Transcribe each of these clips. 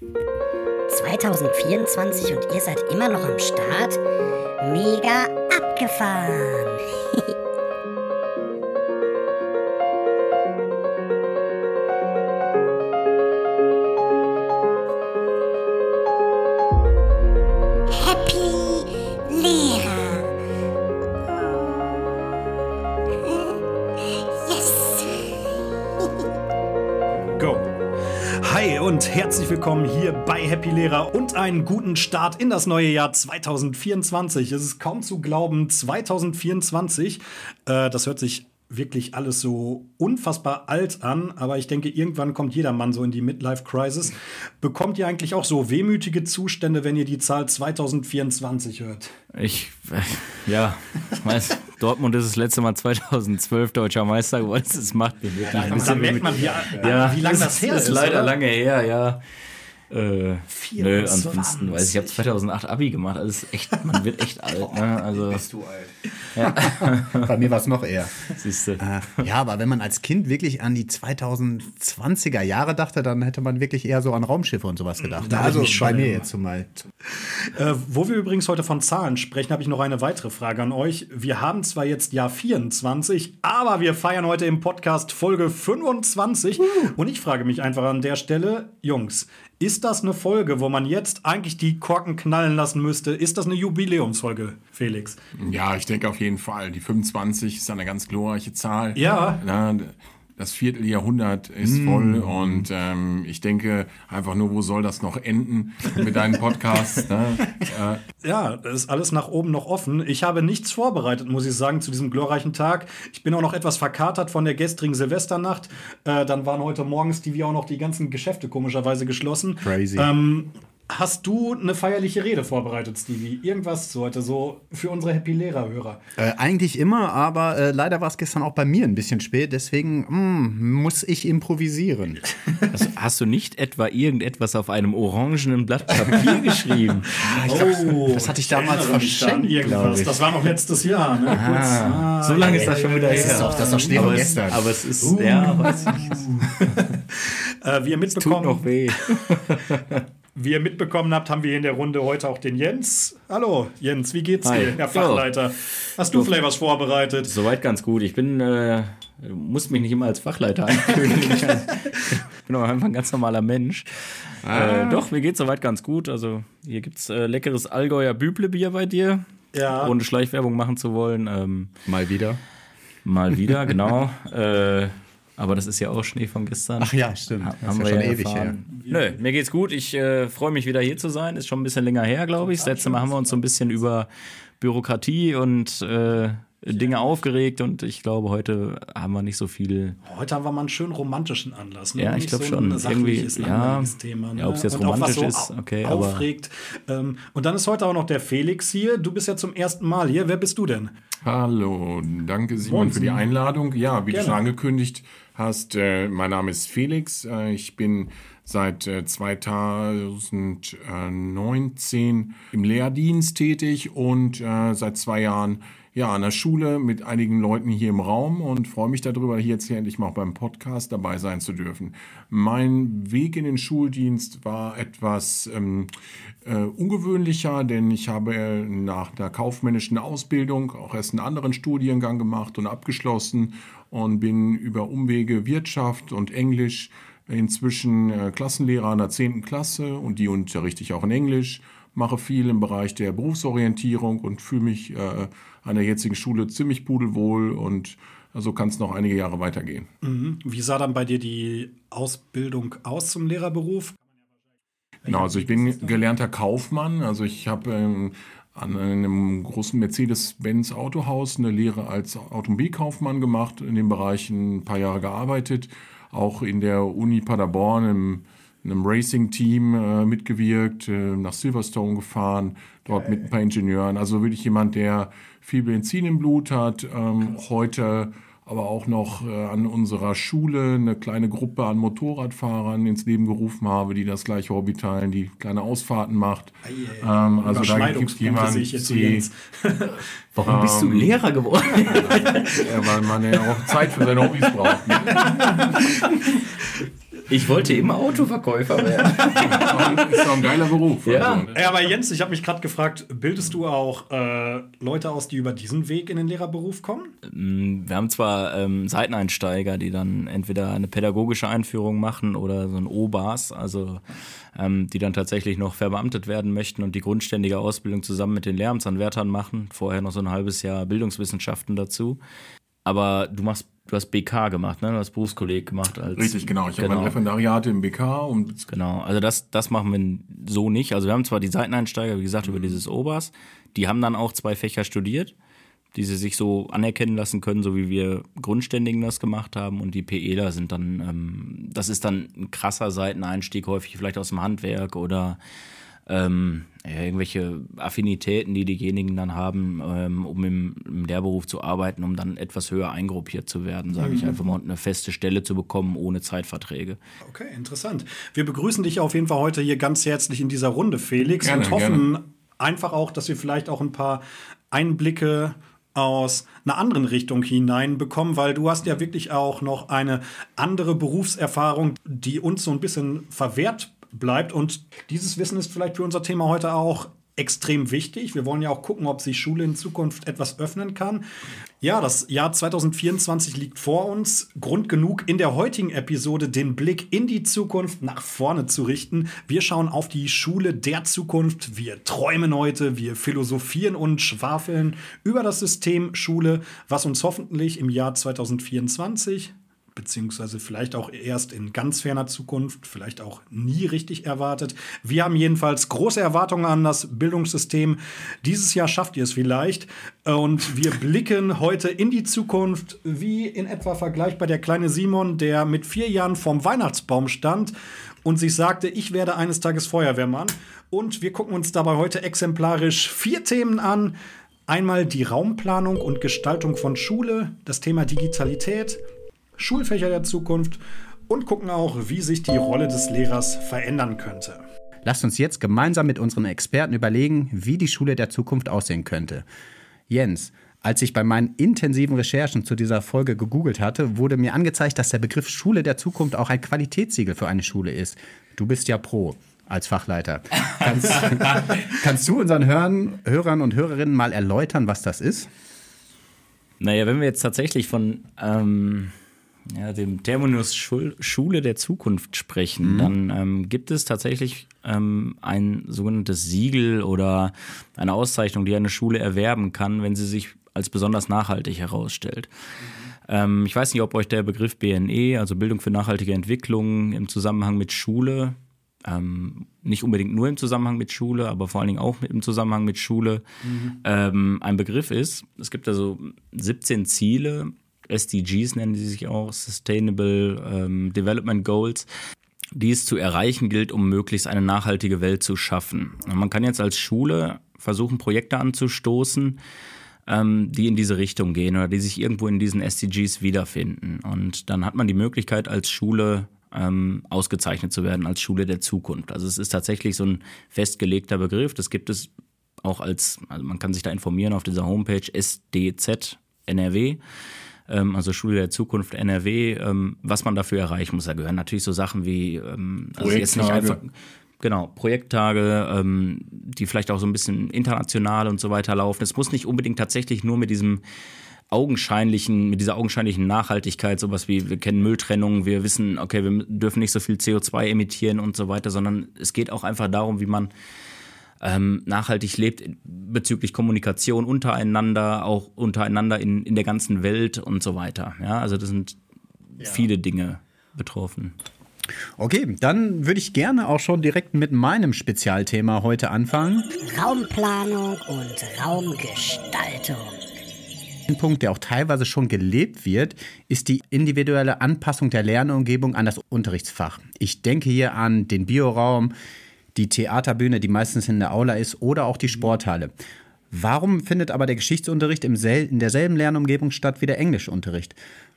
2024 und ihr seid immer noch am Start? Mega abgefahren! herzlich willkommen hier bei Happy Lehrer und einen guten Start in das neue Jahr 2024. Es ist kaum zu glauben, 2024. Äh, das hört sich wirklich alles so unfassbar alt an, aber ich denke, irgendwann kommt jeder Mann so in die Midlife-Crisis. Bekommt ihr eigentlich auch so wehmütige Zustände, wenn ihr die Zahl 2024 hört? Ich, äh, ja, ich weiß, Dortmund ist das letzte Mal 2012 deutscher Meister geworden. Das macht mir wirklich ein Da bisschen merkt man, wie, ja, wie lange das her ist. ist leider oder? lange her, ja. Äh, nö, 24. ansonsten, weiß ich, ich habe 2008 Abi gemacht. Also ist echt, man wird echt alt. Ne? Also, Bist du alt. Bei mir war es noch eher. siehst du. Äh, ja, aber wenn man als Kind wirklich an die 2020er Jahre dachte, dann hätte man wirklich eher so an Raumschiffe und sowas gedacht. Da also bei mir immer. jetzt zumal. Äh, wo wir übrigens heute von Zahlen sprechen, habe ich noch eine weitere Frage an euch. Wir haben zwar jetzt Jahr 24, aber wir feiern heute im Podcast Folge 25. Und ich frage mich einfach an der Stelle, Jungs, ist das eine Folge, wo man jetzt eigentlich die Korken knallen lassen müsste? Ist das eine Jubiläumsfolge, Felix? Ja, ich denke auf jeden Fall. Die 25 ist eine ganz glorreiche Zahl. Ja. Na, das Vierteljahrhundert ist voll und ähm, ich denke einfach nur, wo soll das noch enden mit deinem Podcast? ne? äh, Ja, das ist alles nach oben noch offen. Ich habe nichts vorbereitet, muss ich sagen, zu diesem glorreichen Tag. Ich bin auch noch etwas verkatert von der gestrigen Silvesternacht. Äh, dann waren heute morgens die wie auch noch die ganzen Geschäfte komischerweise geschlossen. Crazy. Ähm, hast du eine feierliche Rede vorbereitet, Stevie? Irgendwas zu heute, so für unsere Happy Lehrer-Hörer? Äh, eigentlich immer, aber äh, leider war es gestern auch bei mir ein bisschen spät, deswegen mm, muss ich improvisieren. Also, hast du nicht etwa irgendetwas auf einem orangenen Blatt Papier geschrieben? Oh, das hatte ich damals verschenkt, irgendwas. Das war noch letztes Jahr. Ne? Kurz, ah, so lange ist das schon wieder Das ist her. doch, das ist doch Schnee aber von es, gestern. aber es ist, ja, weiß ich nicht. äh, wie ihr Tut mitbekommen noch weh. Wie ihr mitbekommen habt, haben wir hier in der Runde heute auch den Jens. Hallo, Jens, wie geht's Hi. dir, Herr. Fachleiter? Hast du vielleicht was vorbereitet? Soweit ganz gut. Ich bin, äh, du musst mich nicht immer als Fachleiter einkündigen. ich bin auch einfach ein ganz normaler Mensch. Äh, doch, mir geht's soweit ganz gut. Also hier gibt's äh, leckeres Allgäuer Büblebier bei dir. Ja. Ohne Schleichwerbung machen zu wollen. Ähm, Mal wieder. mal wieder, genau. Äh, aber das ist ja auch Schnee von gestern. Ach ja, stimmt. Ha- Das haben ist wir ja ja schon ewig her. erfahren. Nö, mir geht's gut. Ich äh, freue mich wieder hier zu sein. Ist schon ein bisschen länger her, glaube ich. Das letzte Mal haben wir uns so ein bisschen über Bürokratie und äh, Dinge aufgeregt und ich glaube, heute haben wir nicht so viel. Heute haben wir mal einen schönen romantischen Anlass. Ne? Ja, ich nicht glaub so schon. Ein sachliches, Irgendwie, ja. Thema. Ne? Ja, ob's jetzt Und auch was romantisch so ist, okay, aber- aufregt. Ähm, und dann ist heute auch noch der Felix hier. Du bist ja zum ersten Mal hier. Wer bist du denn? hallo, danke Simon für die. Einladung. Ja, wie Gerne. du schon angekündigt hast, äh, mein Name ist Felix. Äh, ich bin seit äh, 2019 im Lehrdienst tätig und äh, seit zwei Jahren ja, an der Schule mit einigen Leuten hier im Raum und freue mich darüber, hier jetzt hier endlich mal beim Podcast dabei sein zu dürfen. Mein Weg in den Schuldienst war etwas ähm, äh, ungewöhnlicher, denn ich habe äh, nach einer kaufmännischen Ausbildung auch erst einen anderen Studiengang gemacht und abgeschlossen und bin über Umwege Wirtschaft und Englisch inzwischen äh, Klassenlehrer an der 10. Klasse und die unterrichte ich auch in Englisch mache viel im Bereich der Berufsorientierung und fühle mich äh, an der jetzigen Schule ziemlich pudelwohl und so kann es noch einige Jahre weitergehen. Wie sah dann bei dir die Ausbildung aus zum Lehrerberuf? Genau, also ich bin gelernter Kaufmann, also ich habe ähm, an einem großen Mercedes-Benz Autohaus eine Lehre als Automobilkaufmann gemacht, in dem Bereich ein paar Jahre gearbeitet, auch in der Uni Paderborn im in einem Racing-Team äh, mitgewirkt, äh, nach Silverstone gefahren, dort mit ein paar Ingenieuren. Also wirklich jemand, der viel Benzin im Blut hat, ähm, heute aber auch noch äh, an unserer Schule eine kleine Gruppe an Motorradfahrern ins Leben gerufen habe, die das gleiche Hobby teilen, die kleine Ausfahrten macht. Ähm, also da gibt es Überschneidungspunkte sehe ich jetzt die. Warum bist du Lehrer geworden? ja, weil man ja auch Zeit für seine Hobbys braucht. Ne? Ich wollte immer Autoverkäufer werden. ist doch ein geiler Beruf. Ja. Also? Ja, aber Jens, ich habe mich gerade gefragt, bildest du auch äh, Leute aus, die über diesen Weg in den Lehrerberuf kommen? Wir haben zwar ähm, Seiteneinsteiger, die dann entweder eine pädagogische Einführung machen oder so ein OBAS, also ähm, die dann tatsächlich noch verbeamtet werden möchten und die grundständige Ausbildung zusammen mit den Lehramtsanwärtern machen. Vorher noch so ein halbes Jahr Bildungswissenschaften dazu. Aber du machst, du hast BK gemacht, ne? Du hast Berufskolleg gemacht als Richtig, genau. Ich habe Genau. mein Referendariat im BK und Genau, also das, das machen wir so nicht. Also wir haben zwar die Seiteneinsteiger, wie gesagt, über dieses OBAS, die haben dann auch zwei Fächer studiert, die sie sich so anerkennen lassen können, so wie wir Grundständigen das gemacht haben. Und die PEler sind dann, ähm, das ist dann ein krasser Seiteneinstieg, häufig vielleicht aus dem Handwerk oder ähm, ja, irgendwelche Affinitäten, die diejenigen dann haben, ähm, um im, im Lehrberuf zu arbeiten, um dann etwas höher eingruppiert zu werden, sage ich einfach mal, und eine feste Stelle zu bekommen ohne Zeitverträge. Okay, interessant. Wir begrüßen dich auf jeden Fall heute hier ganz herzlich in dieser Runde, Felix, Gerne, und hoffen einfach auch, dass wir vielleicht auch ein paar Einblicke aus einer anderen Richtung hineinbekommen, weil du hast ja wirklich auch noch eine andere Berufserfahrung, die uns so ein bisschen verwehrt bleibt. Und dieses Wissen ist vielleicht für unser Thema heute auch extrem wichtig. Wir wollen ja auch gucken, ob sich Schule in Zukunft etwas öffnen kann. Ja, das Jahr 2024 liegt vor uns. Grund genug, in der heutigen Episode den Blick in die Zukunft nach vorne zu richten. Wir schauen auf die Schule der Zukunft. Wir träumen heute, wir philosophieren und schwafeln über das System Schule, was uns hoffentlich im Jahr 2024 beziehungsweise vielleicht auch erst in ganz ferner Zukunft, vielleicht auch nie richtig erwartet. Wir haben jedenfalls große Erwartungen an das Bildungssystem. Dieses Jahr schafft ihr es vielleicht. Und wir blicken heute in die Zukunft, wie in etwa vergleichbar der kleine Simon, der mit vier Jahren vorm Weihnachtsbaum stand und sich sagte, ich werde eines Tages Feuerwehrmann. Und wir gucken uns dabei heute exemplarisch vier Themen an. Einmal die Raumplanung und Gestaltung von Schule, das Thema Digitalität, Schulfächer der Zukunft und gucken auch, wie sich die Rolle des Lehrers verändern könnte. Lasst uns jetzt gemeinsam mit unseren Experten überlegen, wie die Schule der Zukunft aussehen könnte. Jens, als ich bei meinen intensiven Recherchen zu dieser Folge gegoogelt hatte, wurde mir angezeigt, dass der Begriff Schule der Zukunft auch ein Qualitätssiegel für eine Schule ist. Du bist ja pro als Fachleiter. Kannst, kannst du unseren Hörern, Hörern und Hörerinnen mal erläutern, was das ist? Naja, wenn wir jetzt tatsächlich von ähm, ja, dem Terminus Schul Schule der Zukunft sprechen, dann ähm, gibt es tatsächlich ähm, ein sogenanntes Siegel oder eine Auszeichnung, die eine Schule erwerben kann, wenn sie sich als besonders nachhaltig herausstellt. Ähm, ich weiß nicht, ob euch der Begriff BNE, also Bildung für nachhaltige Entwicklung, im Zusammenhang mit Schule, ähm, nicht unbedingt nur im Zusammenhang mit Schule, aber vor allen Dingen auch im Zusammenhang mit Schule, ähm, ein Begriff ist. Es gibt also 17 Ziele, SDGs nennen die sich auch, Sustainable ähm, Development Goals, die es zu erreichen gilt, um möglichst eine nachhaltige Welt zu schaffen. Und man kann jetzt als Schule versuchen, Projekte anzustoßen, ähm, die in diese Richtung gehen oder die sich irgendwo in diesen SDGs wiederfinden. Und dann hat man die Möglichkeit, als Schule ähm, ausgezeichnet zu werden, als Schule der Zukunft. Also es ist tatsächlich so ein festgelegter Begriff. Das gibt es auch als, also man kann sich da informieren auf dieser Homepage SDZ NRW ähm, also Schule der Zukunft NRW, ähm, was man dafür erreichen muss. Da gehören natürlich so Sachen wie ähm, also jetzt nicht Projekttage. einfach genau Projekttage, ähm, die vielleicht auch so ein bisschen international und so weiter laufen. Es muss nicht unbedingt tatsächlich nur mit diesem augenscheinlichen, mit dieser augenscheinlichen Nachhaltigkeit, sowas wie wir kennen Mülltrennung, wir wissen, okay, wir dürfen nicht so viel CO2 emittieren und so weiter, sondern es geht auch einfach darum, wie man ähm, nachhaltig lebt bezüglich Kommunikation untereinander, auch untereinander in, in der ganzen Welt und so weiter. Ja, also das sind viele Dinge betroffen. Okay, dann würde ich gerne auch schon direkt mit meinem Spezialthema heute anfangen. Raumplanung und Raumgestaltung. Ein Punkt, der auch teilweise schon gelebt wird, ist die individuelle Anpassung der Lernumgebung an das Unterrichtsfach. Ich denke hier an den Bioraum, die Theaterbühne, die meistens in der Aula ist, oder auch die Sporthalle. Warum findet aber der Geschichtsunterricht im sel in derselben Lernumgebung statt wie der Englischunterricht?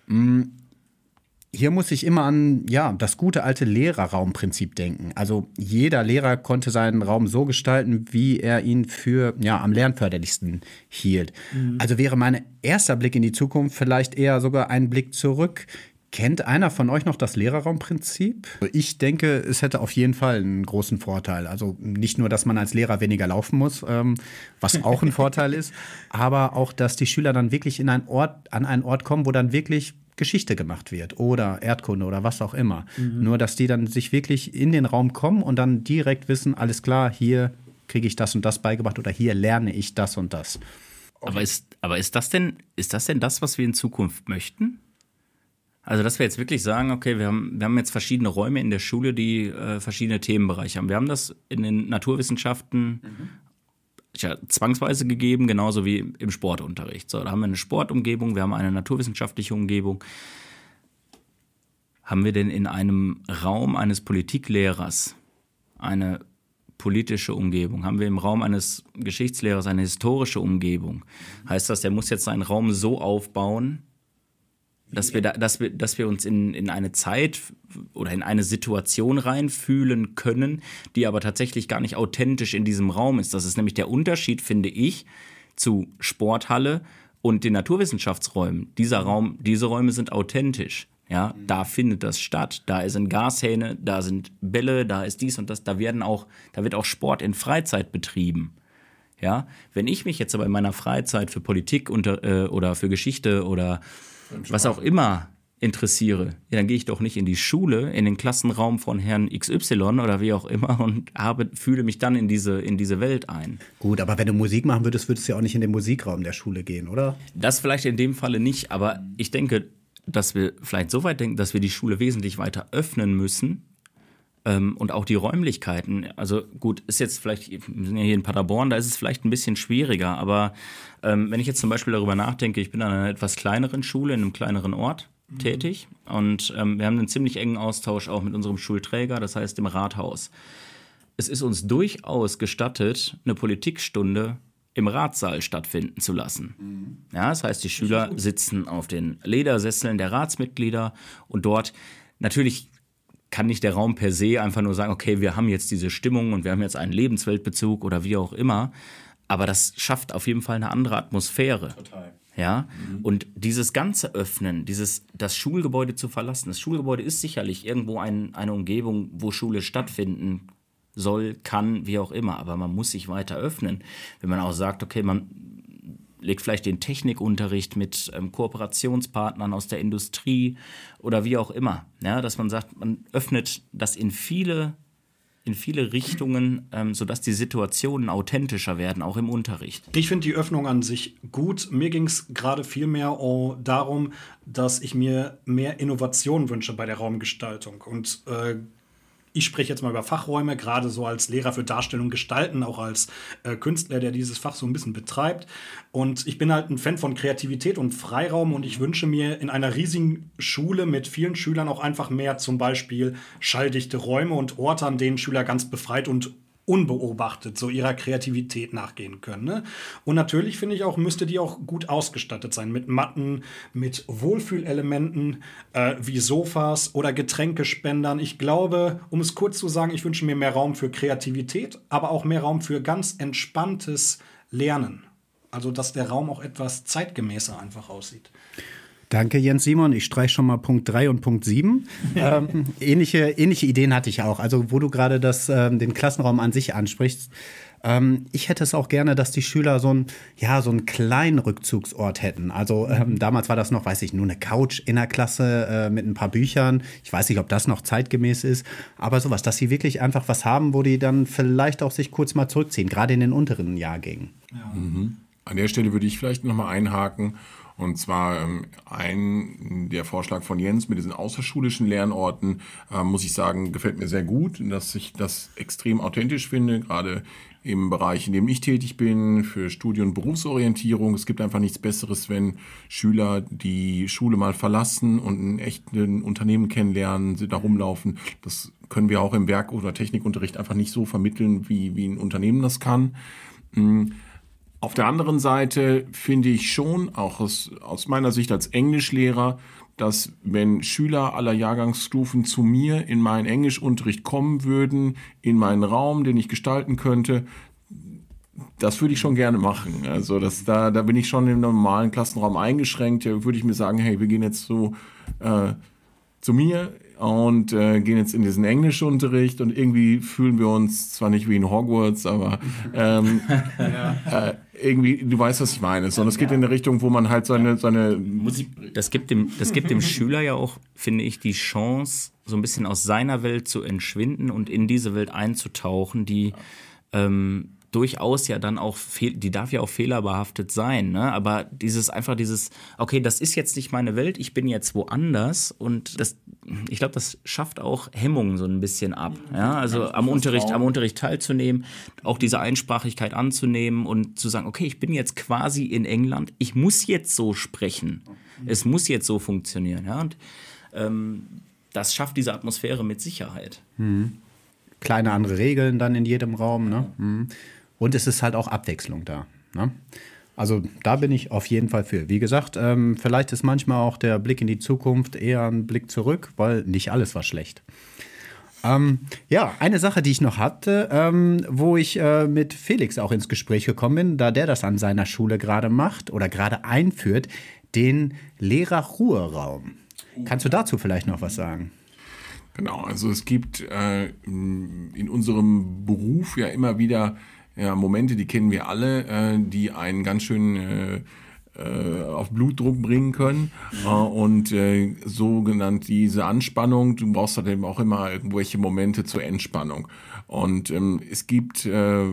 Hm, Hier muss ich immer an ja, das gute alte Lehrerraumprinzip denken. Also jeder Lehrer konnte seinen Raum so gestalten, wie er ihn für ja, am lernförderlichsten hielt. Also wäre mein erster Blick in die Zukunft vielleicht eher sogar ein Blick zurück. Kennt einer von euch noch das Lehrerraumprinzip? Ich denke, es hätte auf jeden Fall einen großen Vorteil. Also nicht nur, dass man als Lehrer weniger laufen muss, ähm, was auch ein Vorteil ist, aber auch, dass die Schüler dann wirklich in einen Ort, an einen Ort kommen, wo dann wirklich Geschichte gemacht wird oder Erdkunde oder was auch immer. Mhm. Nur, dass die dann sich wirklich in den Raum kommen und dann direkt wissen, alles klar, hier kriege ich das und das beigebracht oder hier lerne ich das und das. Okay. Aber, ist, aber ist, das denn, ist das denn das, was wir in Zukunft möchten? Also, dass wir jetzt wirklich sagen, okay, wir haben, wir haben jetzt verschiedene Räume in der Schule, die äh, verschiedene Themenbereiche haben. Wir haben das in den Naturwissenschaften mhm. ja, zwangsweise gegeben, genauso wie im Sportunterricht. So, da haben wir eine Sportumgebung, wir haben eine naturwissenschaftliche Umgebung. Haben wir denn in einem Raum eines Politiklehrers eine politische Umgebung? Haben wir im Raum eines Geschichtslehrers eine historische Umgebung? Heißt das, der muss jetzt seinen Raum so aufbauen, dass wir, da, dass wir, dass wir uns in, in eine Zeit oder in eine Situation reinfühlen können, die aber tatsächlich gar nicht authentisch in diesem Raum ist. Das ist nämlich der Unterschied, finde ich, zu Sporthalle und den Naturwissenschaftsräumen. Dieser Raum, diese Räume sind authentisch. Ja, da findet das statt. Da sind Gashähne, da sind Bälle, da ist dies und das. Da werden auch, da wird auch Sport in Freizeit betrieben. Ja, wenn ich mich jetzt aber in meiner Freizeit für Politik unter, äh, oder für Geschichte oder was auch immer interessiere, ja, dann gehe ich doch nicht in die Schule, in den Klassenraum von Herrn XY oder wie auch immer und habe, fühle mich dann in diese, in diese Welt ein. Gut, aber wenn du Musik machen würdest, würdest du ja auch nicht in den Musikraum der Schule gehen, oder? Das vielleicht in dem Falle nicht, aber ich denke, dass wir vielleicht so weit denken, dass wir die Schule wesentlich weiter öffnen müssen, ähm, und auch die Räumlichkeiten. Also gut, ist jetzt vielleicht, wir sind ja hier in Paderborn, da ist es vielleicht ein bisschen schwieriger, aber ähm, wenn ich jetzt zum Beispiel darüber nachdenke, ich bin an einer etwas kleineren Schule in einem kleineren Ort mhm. tätig und ähm, wir haben einen ziemlich engen Austausch auch mit unserem Schulträger, das heißt dem Rathaus. Es ist uns durchaus gestattet, eine Politikstunde im Ratssaal stattfinden zu lassen. Mhm. Ja, das heißt, die Schüler sitzen auf den Ledersesseln der Ratsmitglieder und dort natürlich kann nicht der Raum per se einfach nur sagen, okay, wir haben jetzt diese Stimmung und wir haben jetzt einen Lebensweltbezug oder wie auch immer. Aber das schafft auf jeden Fall eine andere Atmosphäre. Total. Ja, mhm. und dieses ganze Öffnen, dieses, das Schulgebäude zu verlassen. Das Schulgebäude ist sicherlich irgendwo ein, eine Umgebung, wo Schule stattfinden soll, kann, wie auch immer. Aber man muss sich weiter öffnen. Wenn man auch sagt, okay, man legt vielleicht den Technikunterricht mit ähm, Kooperationspartnern aus der Industrie oder wie auch immer. Ja, dass man sagt, man öffnet das in viele in viele Richtungen, ähm, sodass die Situationen authentischer werden, auch im Unterricht. Ich finde die Öffnung an sich gut. Mir ging es gerade viel mehr oh, darum, dass ich mir mehr Innovation wünsche bei der Raumgestaltung. Und äh, ich spreche jetzt mal über Fachräume, gerade so als Lehrer für Darstellung gestalten, auch als äh, Künstler, der dieses Fach so ein bisschen betreibt. Und ich bin halt ein Fan von Kreativität und Freiraum und ich wünsche mir in einer riesigen Schule mit vielen Schülern auch einfach mehr zum Beispiel schalldichte Räume und Orte, an denen Schüler ganz befreit und unbeobachtet so ihrer Kreativität nachgehen können. Ne? Und natürlich finde ich auch, müsste die auch gut ausgestattet sein mit Matten, mit Wohlfühlelementen äh, wie Sofas oder Getränkespendern. Ich glaube, um es kurz zu sagen, ich wünsche mir mehr Raum für Kreativität, aber auch mehr Raum für ganz entspanntes Lernen. Also, dass der Raum auch etwas zeitgemäßer einfach aussieht. Danke, Jens Simon. Ich streiche schon mal Punkt 3 und Punkt 7. ähm, ähnliche, ähnliche Ideen hatte ich auch. Also, wo du gerade das, ähm, den Klassenraum an sich ansprichst. Ähm, ich hätte es auch gerne, dass die Schüler so, ein, ja, so einen kleinen Rückzugsort hätten. Also, ähm, damals war das noch, weiß ich, nur eine Couch in der Klasse äh, mit ein paar Büchern. Ich weiß nicht, ob das noch zeitgemäß ist. Aber sowas, dass sie wirklich einfach was haben, wo die dann vielleicht auch sich kurz mal zurückziehen, gerade in den unteren Jahrgängen. Ja. Mhm. An der Stelle würde ich vielleicht noch mal einhaken und zwar ähm, ein, der Vorschlag von Jens mit diesen außerschulischen Lernorten, äh, muss ich sagen, gefällt mir sehr gut, dass ich das extrem authentisch finde, gerade im Bereich, in dem ich tätig bin, für Studie- und Berufsorientierung. Es gibt einfach nichts Besseres, wenn Schüler die Schule mal verlassen und ein echtes Unternehmen kennenlernen, sie da rumlaufen. Das können wir auch im Werk- oder Technikunterricht einfach nicht so vermitteln, wie, wie ein Unternehmen das kann. Mhm. Auf der anderen Seite finde ich schon, auch aus, aus meiner Sicht als Englischlehrer, dass wenn Schüler aller Jahrgangsstufen zu mir in meinen Englischunterricht kommen würden, in meinen Raum, den ich gestalten könnte, das würde ich schon gerne machen. Also das, da, da bin ich schon im normalen Klassenraum eingeschränkt. Da würde ich mir sagen, hey, wir gehen jetzt so äh, zu mir und äh, gehen jetzt in diesen Englischunterricht und irgendwie fühlen wir uns zwar nicht wie in Hogwarts, aber ähm, äh, irgendwie, du weißt, was ich meine. Sondern es geht in eine Richtung, wo man halt seine, seine Das gibt, dem, das gibt dem Schüler ja auch, finde ich, die Chance, so ein bisschen aus seiner Welt zu entschwinden und in diese Welt einzutauchen, die ähm, durchaus ja dann auch, fehl, die darf ja auch fehlerbehaftet sein, ne? aber dieses einfach dieses, okay, das ist jetzt nicht meine Welt, ich bin jetzt woanders und das, ich glaube, das schafft auch Hemmungen so ein bisschen ab, ja, also am Unterricht, am Unterricht teilzunehmen, auch diese Einsprachigkeit anzunehmen und zu sagen, okay, ich bin jetzt quasi in England, ich muss jetzt so sprechen, es muss jetzt so funktionieren, ja, und ähm, das schafft diese Atmosphäre mit Sicherheit. Kleine andere Regeln dann in jedem Raum. Ne? Mhm. Und es ist halt auch Abwechslung da. Ne? Also da bin ich auf jeden Fall für. Wie gesagt, ähm, vielleicht ist manchmal auch der Blick in die Zukunft eher ein Blick zurück, weil nicht alles war schlecht. Ähm, ja, eine Sache, die ich noch hatte, ähm, wo ich äh, mit Felix auch ins Gespräch gekommen bin, da der das an seiner Schule gerade macht oder gerade einführt, den Lehrerruheraum. Kannst du dazu vielleicht noch was sagen? Genau, also es gibt äh, in unserem Beruf ja immer wieder ja, Momente, die kennen wir alle, äh, die einen ganz schön äh, äh, auf Blutdruck bringen können. Äh, und äh, so genannt diese Anspannung, du brauchst halt eben auch immer irgendwelche Momente zur Entspannung. Und ähm, es gibt äh,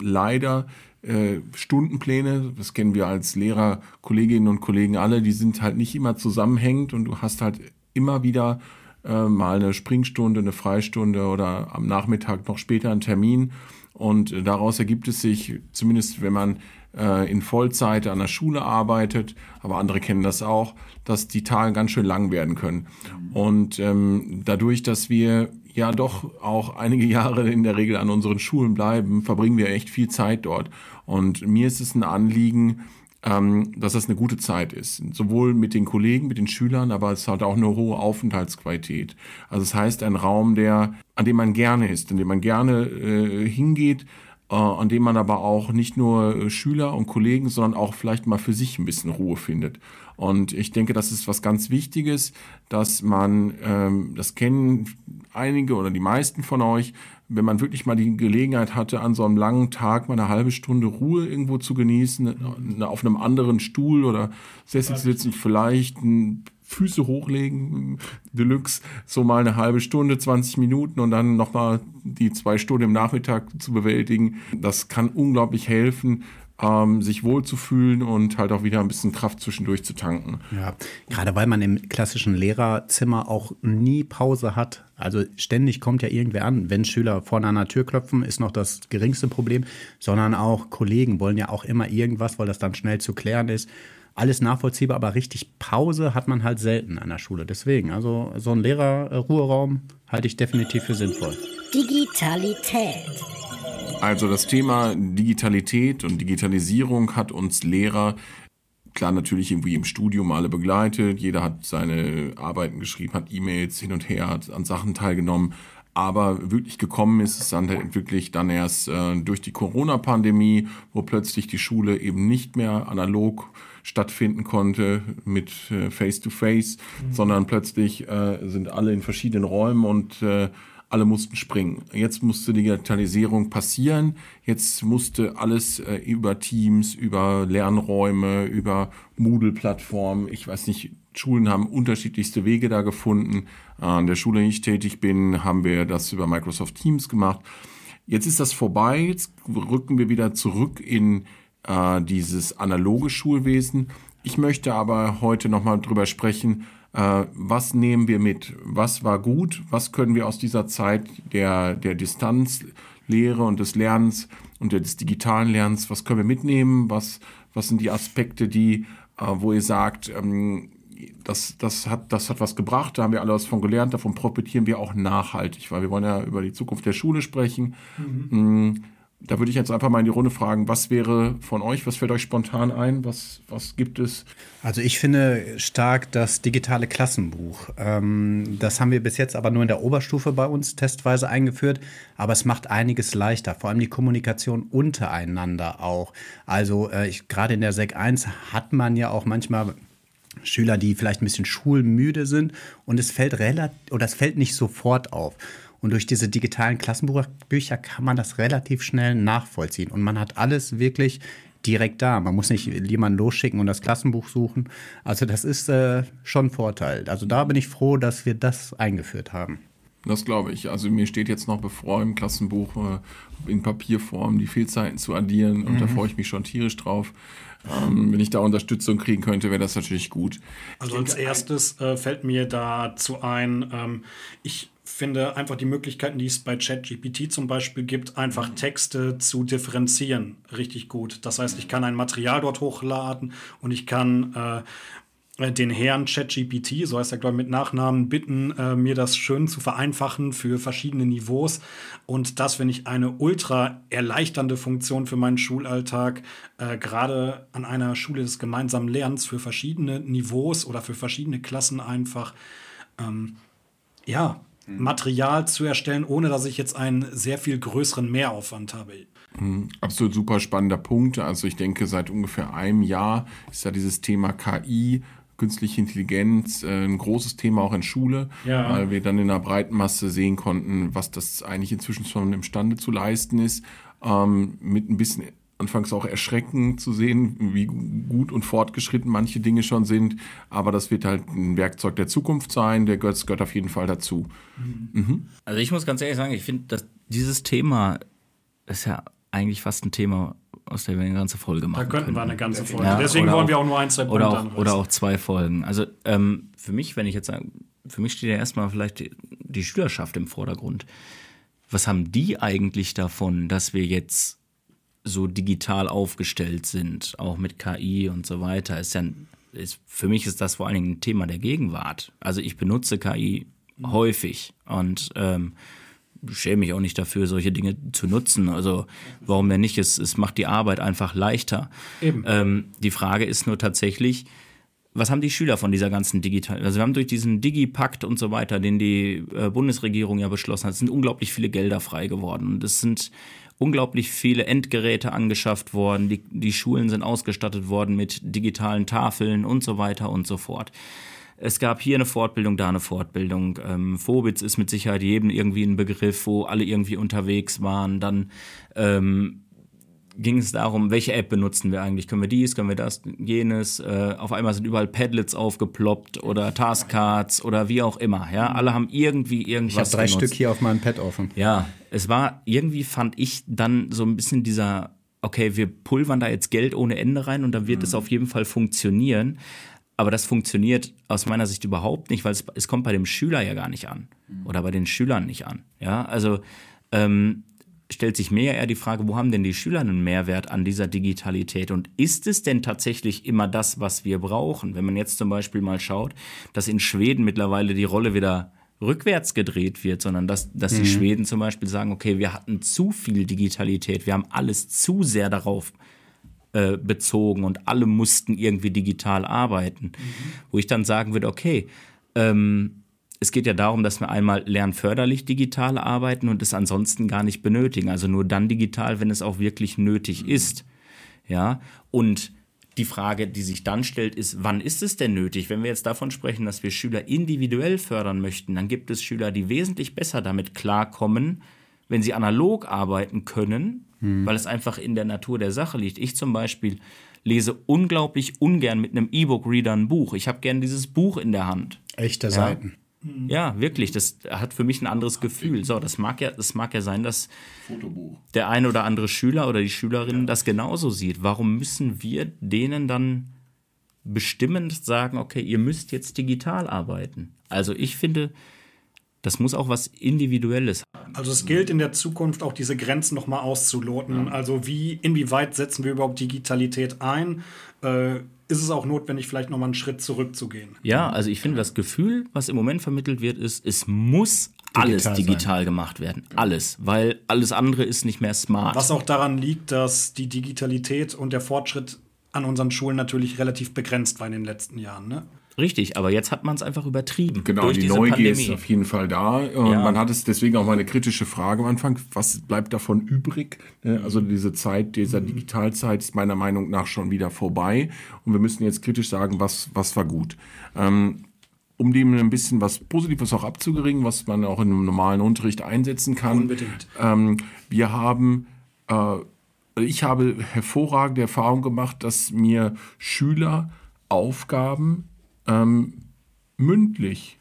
leider äh, Stundenpläne, das kennen wir als Lehrer, Kolleginnen und Kollegen alle, die sind halt nicht immer zusammenhängend und du hast halt immer wieder äh, mal eine Springstunde, eine Freistunde oder am Nachmittag noch später einen Termin. Und daraus ergibt es sich, zumindest wenn man äh, in Vollzeit an der Schule arbeitet, aber andere kennen das auch, dass die Tage ganz schön lang werden können. Und ähm, dadurch, dass wir ja doch auch einige Jahre in der Regel an unseren Schulen bleiben, verbringen wir echt viel Zeit dort. Und mir ist es ein Anliegen, ähm, dass das eine gute Zeit ist. Sowohl mit den Kollegen, mit den Schülern, aber es hat auch eine hohe Aufenthaltsqualität. Also es heißt ein Raum, der, an dem man gerne ist, an dem man gerne äh, hingeht, äh, an dem man aber auch nicht nur äh, Schüler und Kollegen, sondern auch vielleicht mal für sich ein bisschen Ruhe findet. Und ich denke, das ist was ganz Wichtiges, dass man, ähm, das kennen einige oder die meisten von euch, wenn man wirklich mal die Gelegenheit hatte, an so einem langen Tag mal eine halbe Stunde Ruhe irgendwo zu genießen, auf einem anderen Stuhl oder Sessel zu sitzen, vielleicht Füße hochlegen, Deluxe, so mal eine halbe Stunde, 20 Minuten und dann nochmal die zwei Stunden im Nachmittag zu bewältigen. Das kann unglaublich helfen, ähm, sich wohlzufühlen und halt auch wieder ein bisschen Kraft zwischendurch zu tanken. Ja, gerade weil man im klassischen Lehrerzimmer auch nie Pause hat. Also ständig kommt ja irgendwer an. Wenn Schüler vorne an der Tür klopfen, ist noch das geringste Problem, sondern auch Kollegen wollen ja auch immer irgendwas, weil das dann schnell zu klären ist. Alles nachvollziehbar, aber richtig Pause hat man halt selten an der Schule. Deswegen, also so ein Lehrerruheraum halte ich definitiv für sinnvoll. Digitalität. Also das Thema Digitalität und Digitalisierung hat uns Lehrer klar natürlich irgendwie im Studium alle begleitet. Jeder hat seine Arbeiten geschrieben, hat E-Mails hin und her, hat an Sachen teilgenommen. Aber wirklich gekommen ist es dann wirklich dann erst äh, durch die Corona-Pandemie, wo plötzlich die Schule eben nicht mehr analog stattfinden konnte mit äh, Face-to-Face, mhm. sondern plötzlich äh, sind alle in verschiedenen Räumen und äh, alle mussten springen. Jetzt musste Digitalisierung passieren. Jetzt musste alles äh, über Teams, über Lernräume, über Moodle-Plattformen, ich weiß nicht, Schulen haben unterschiedlichste Wege da gefunden. An der Schule, in der ich tätig bin, haben wir das über Microsoft Teams gemacht. Jetzt ist das vorbei. Jetzt rücken wir wieder zurück in äh, dieses analoge Schulwesen. Ich möchte aber heute nochmal drüber sprechen, äh, was nehmen wir mit? Was war gut? Was können wir aus dieser Zeit der, der Distanzlehre und des Lernens und des digitalen Lernens, was können wir mitnehmen? Was, was sind die Aspekte, die, äh, wo ihr sagt, ähm, das, das, hat, das hat was gebracht, da haben wir alle was von gelernt, davon profitieren wir auch nachhaltig, weil wir wollen ja über die Zukunft der Schule sprechen. Mhm. Da würde ich jetzt einfach mal in die Runde fragen, was wäre von euch, was fällt euch spontan ein, was, was gibt es? Also ich finde stark das digitale Klassenbuch. Ähm, das haben wir bis jetzt aber nur in der Oberstufe bei uns testweise eingeführt, aber es macht einiges leichter, vor allem die Kommunikation untereinander auch. Also äh, gerade in der Sek 1 hat man ja auch manchmal Schüler, die vielleicht ein bisschen schulmüde sind und es fällt relativ oder es fällt nicht sofort auf. Und durch diese digitalen Klassenbücher kann man das relativ schnell nachvollziehen. Und man hat alles wirklich direkt da. Man muss nicht jemanden losschicken und das Klassenbuch suchen. Also das ist äh, schon ein Vorteil. Also da bin ich froh, dass wir das eingeführt haben. Das glaube ich. Also mir steht jetzt noch bevor im Klassenbuch äh, in Papierform die Fehlzeiten zu addieren und mhm. da freue ich mich schon tierisch drauf. Ähm, wenn ich da Unterstützung kriegen könnte, wäre das natürlich gut. Also als erstes äh, fällt mir dazu ein, ähm, ich finde einfach die Möglichkeiten, die es bei ChatGPT zum Beispiel gibt, einfach mhm. Texte zu differenzieren, richtig gut. Das heißt, ich kann ein Material dort hochladen und ich kann äh, den Herrn ChatGPT, so heißt er, glaube ich, mit Nachnamen, bitten, äh, mir das schön zu vereinfachen für verschiedene Niveaus. Und das finde ich eine ultra erleichternde Funktion für meinen Schulalltag, äh, gerade an einer Schule des gemeinsamen Lernens für verschiedene Niveaus oder für verschiedene Klassen einfach. Ähm, ja, mhm. Material zu erstellen, ohne dass ich jetzt einen sehr viel größeren Mehraufwand habe. Mhm. Absolut super spannender Punkt. Also ich denke, seit ungefähr einem Jahr ist ja dieses Thema KI künstliche Intelligenz äh, ein großes Thema auch in Schule, ja. weil wir dann in der breiten Masse sehen konnten, was das eigentlich inzwischen schon imstande zu leisten ist. Ähm, mit ein bisschen anfangs auch erschreckend zu sehen, wie gut und fortgeschritten manche Dinge schon sind. Aber das wird halt ein Werkzeug der Zukunft sein. Der gehört, gehört auf jeden Fall dazu. Mhm. Mhm. Also ich muss ganz ehrlich sagen, ich finde, dass dieses Thema ist ja eigentlich fast ein Thema, aus der wir eine ganze Folge machen. Da könnten können. wir eine ganze Folge. Ja, Deswegen wollen wir auch nur ein, zwei Punkte oder auch, oder auch zwei Folgen. Also ähm, für mich, wenn ich jetzt sage, für mich steht ja erstmal vielleicht die, die Schülerschaft im Vordergrund. Was haben die eigentlich davon, dass wir jetzt so digital aufgestellt sind, auch mit KI und so weiter? Ist ja, ist, für mich ist das vor allen Dingen ein Thema der Gegenwart. Also ich benutze KI mhm. häufig und ähm, schäme mich auch nicht dafür, solche Dinge zu nutzen. Also warum denn nicht? Es, es macht die Arbeit einfach leichter. Eben. Ähm, die Frage ist nur tatsächlich, was haben die Schüler von dieser ganzen Digital? Also wir haben durch diesen Digipakt und so weiter, den die äh, Bundesregierung ja beschlossen hat, sind unglaublich viele Gelder frei geworden. Und es sind unglaublich viele Endgeräte angeschafft worden. Die, die Schulen sind ausgestattet worden mit digitalen Tafeln und so weiter und so fort. Es gab hier eine Fortbildung, da eine Fortbildung. Ähm, Phobitz ist mit Sicherheit jedem irgendwie ein Begriff, wo alle irgendwie unterwegs waren. Dann ähm, ging es darum, welche App benutzen wir eigentlich? Können wir dies, können wir das, jenes? Äh, auf einmal sind überall Padlets aufgeploppt oder Taskcards oder wie auch immer. Ja, alle haben irgendwie irgendwas. Ich habe drei genutzt. Stück hier auf meinem Pad offen. Ja, es war irgendwie fand ich dann so ein bisschen dieser okay, wir pulvern da jetzt Geld ohne Ende rein und dann wird mhm. es auf jeden Fall funktionieren. Aber das funktioniert aus meiner Sicht überhaupt nicht, weil es, es kommt bei dem Schüler ja gar nicht an oder bei den Schülern nicht an. Ja, also ähm, stellt sich mir ja eher die Frage, wo haben denn die Schüler einen Mehrwert an dieser Digitalität? Und ist es denn tatsächlich immer das, was wir brauchen? Wenn man jetzt zum Beispiel mal schaut, dass in Schweden mittlerweile die Rolle wieder rückwärts gedreht wird, sondern dass, dass mhm. die Schweden zum Beispiel sagen, okay, wir hatten zu viel Digitalität, wir haben alles zu sehr darauf äh, bezogen und alle mussten irgendwie digital arbeiten. Mhm. Wo ich dann sagen würde, okay, ähm, es geht ja darum, dass wir einmal lernförderlich digital arbeiten und es ansonsten gar nicht benötigen. Also nur dann digital, wenn es auch wirklich nötig mhm. ist. Ja, und die Frage, die sich dann stellt, ist, wann ist es denn nötig? Wenn wir jetzt davon sprechen, dass wir Schüler individuell fördern möchten, dann gibt es Schüler, die wesentlich besser damit klarkommen, wenn sie analog arbeiten können, hm. weil es einfach in der Natur der Sache liegt. Ich zum Beispiel lese unglaublich ungern mit einem E-Book-Reader ein Buch. Ich habe gern dieses Buch in der Hand. Echte ja. Seiten. Ja, wirklich. Das hat für mich ein anderes Gefühl. So, das mag ja, das mag ja sein, dass Fotobuch. der eine oder andere Schüler oder die Schülerin ja. das genauso sieht. Warum müssen wir denen dann bestimmend sagen, okay, ihr müsst jetzt digital arbeiten? Also ich finde, das muss auch was Individuelles haben. Also es gilt in der Zukunft auch diese Grenzen nochmal auszuloten. Ja. Also wie, inwieweit setzen wir überhaupt Digitalität ein? Äh, ist es auch notwendig, vielleicht nochmal einen Schritt zurückzugehen? Ja, also ich finde, das Gefühl, was im Moment vermittelt wird, ist, es muss digital alles digital sein. gemacht werden. Alles. Weil alles andere ist nicht mehr smart. Was auch daran liegt, dass die Digitalität und der Fortschritt an unseren Schulen natürlich relativ begrenzt war in den letzten Jahren. Ne? Richtig, aber jetzt hat man es einfach übertrieben. Genau, durch die diese Neugier Pandemie. ist auf jeden Fall da. Und Ja. Man hat es deswegen auch mal eine kritische Frage am Anfang. Was bleibt davon übrig? Ne, Also diese Zeit, dieser Digitalzeit ist meiner Meinung nach schon wieder vorbei. Und wir müssen jetzt kritisch sagen, was, was war gut. Ähm, um dem ein bisschen was Positives auch abzugeringen, was man auch in einem normalen Unterricht einsetzen kann. Unbedingt. Ähm, wir haben, äh, ich habe hervorragende Erfahrung gemacht, dass mir Schüler Aufgaben ähm, mündlich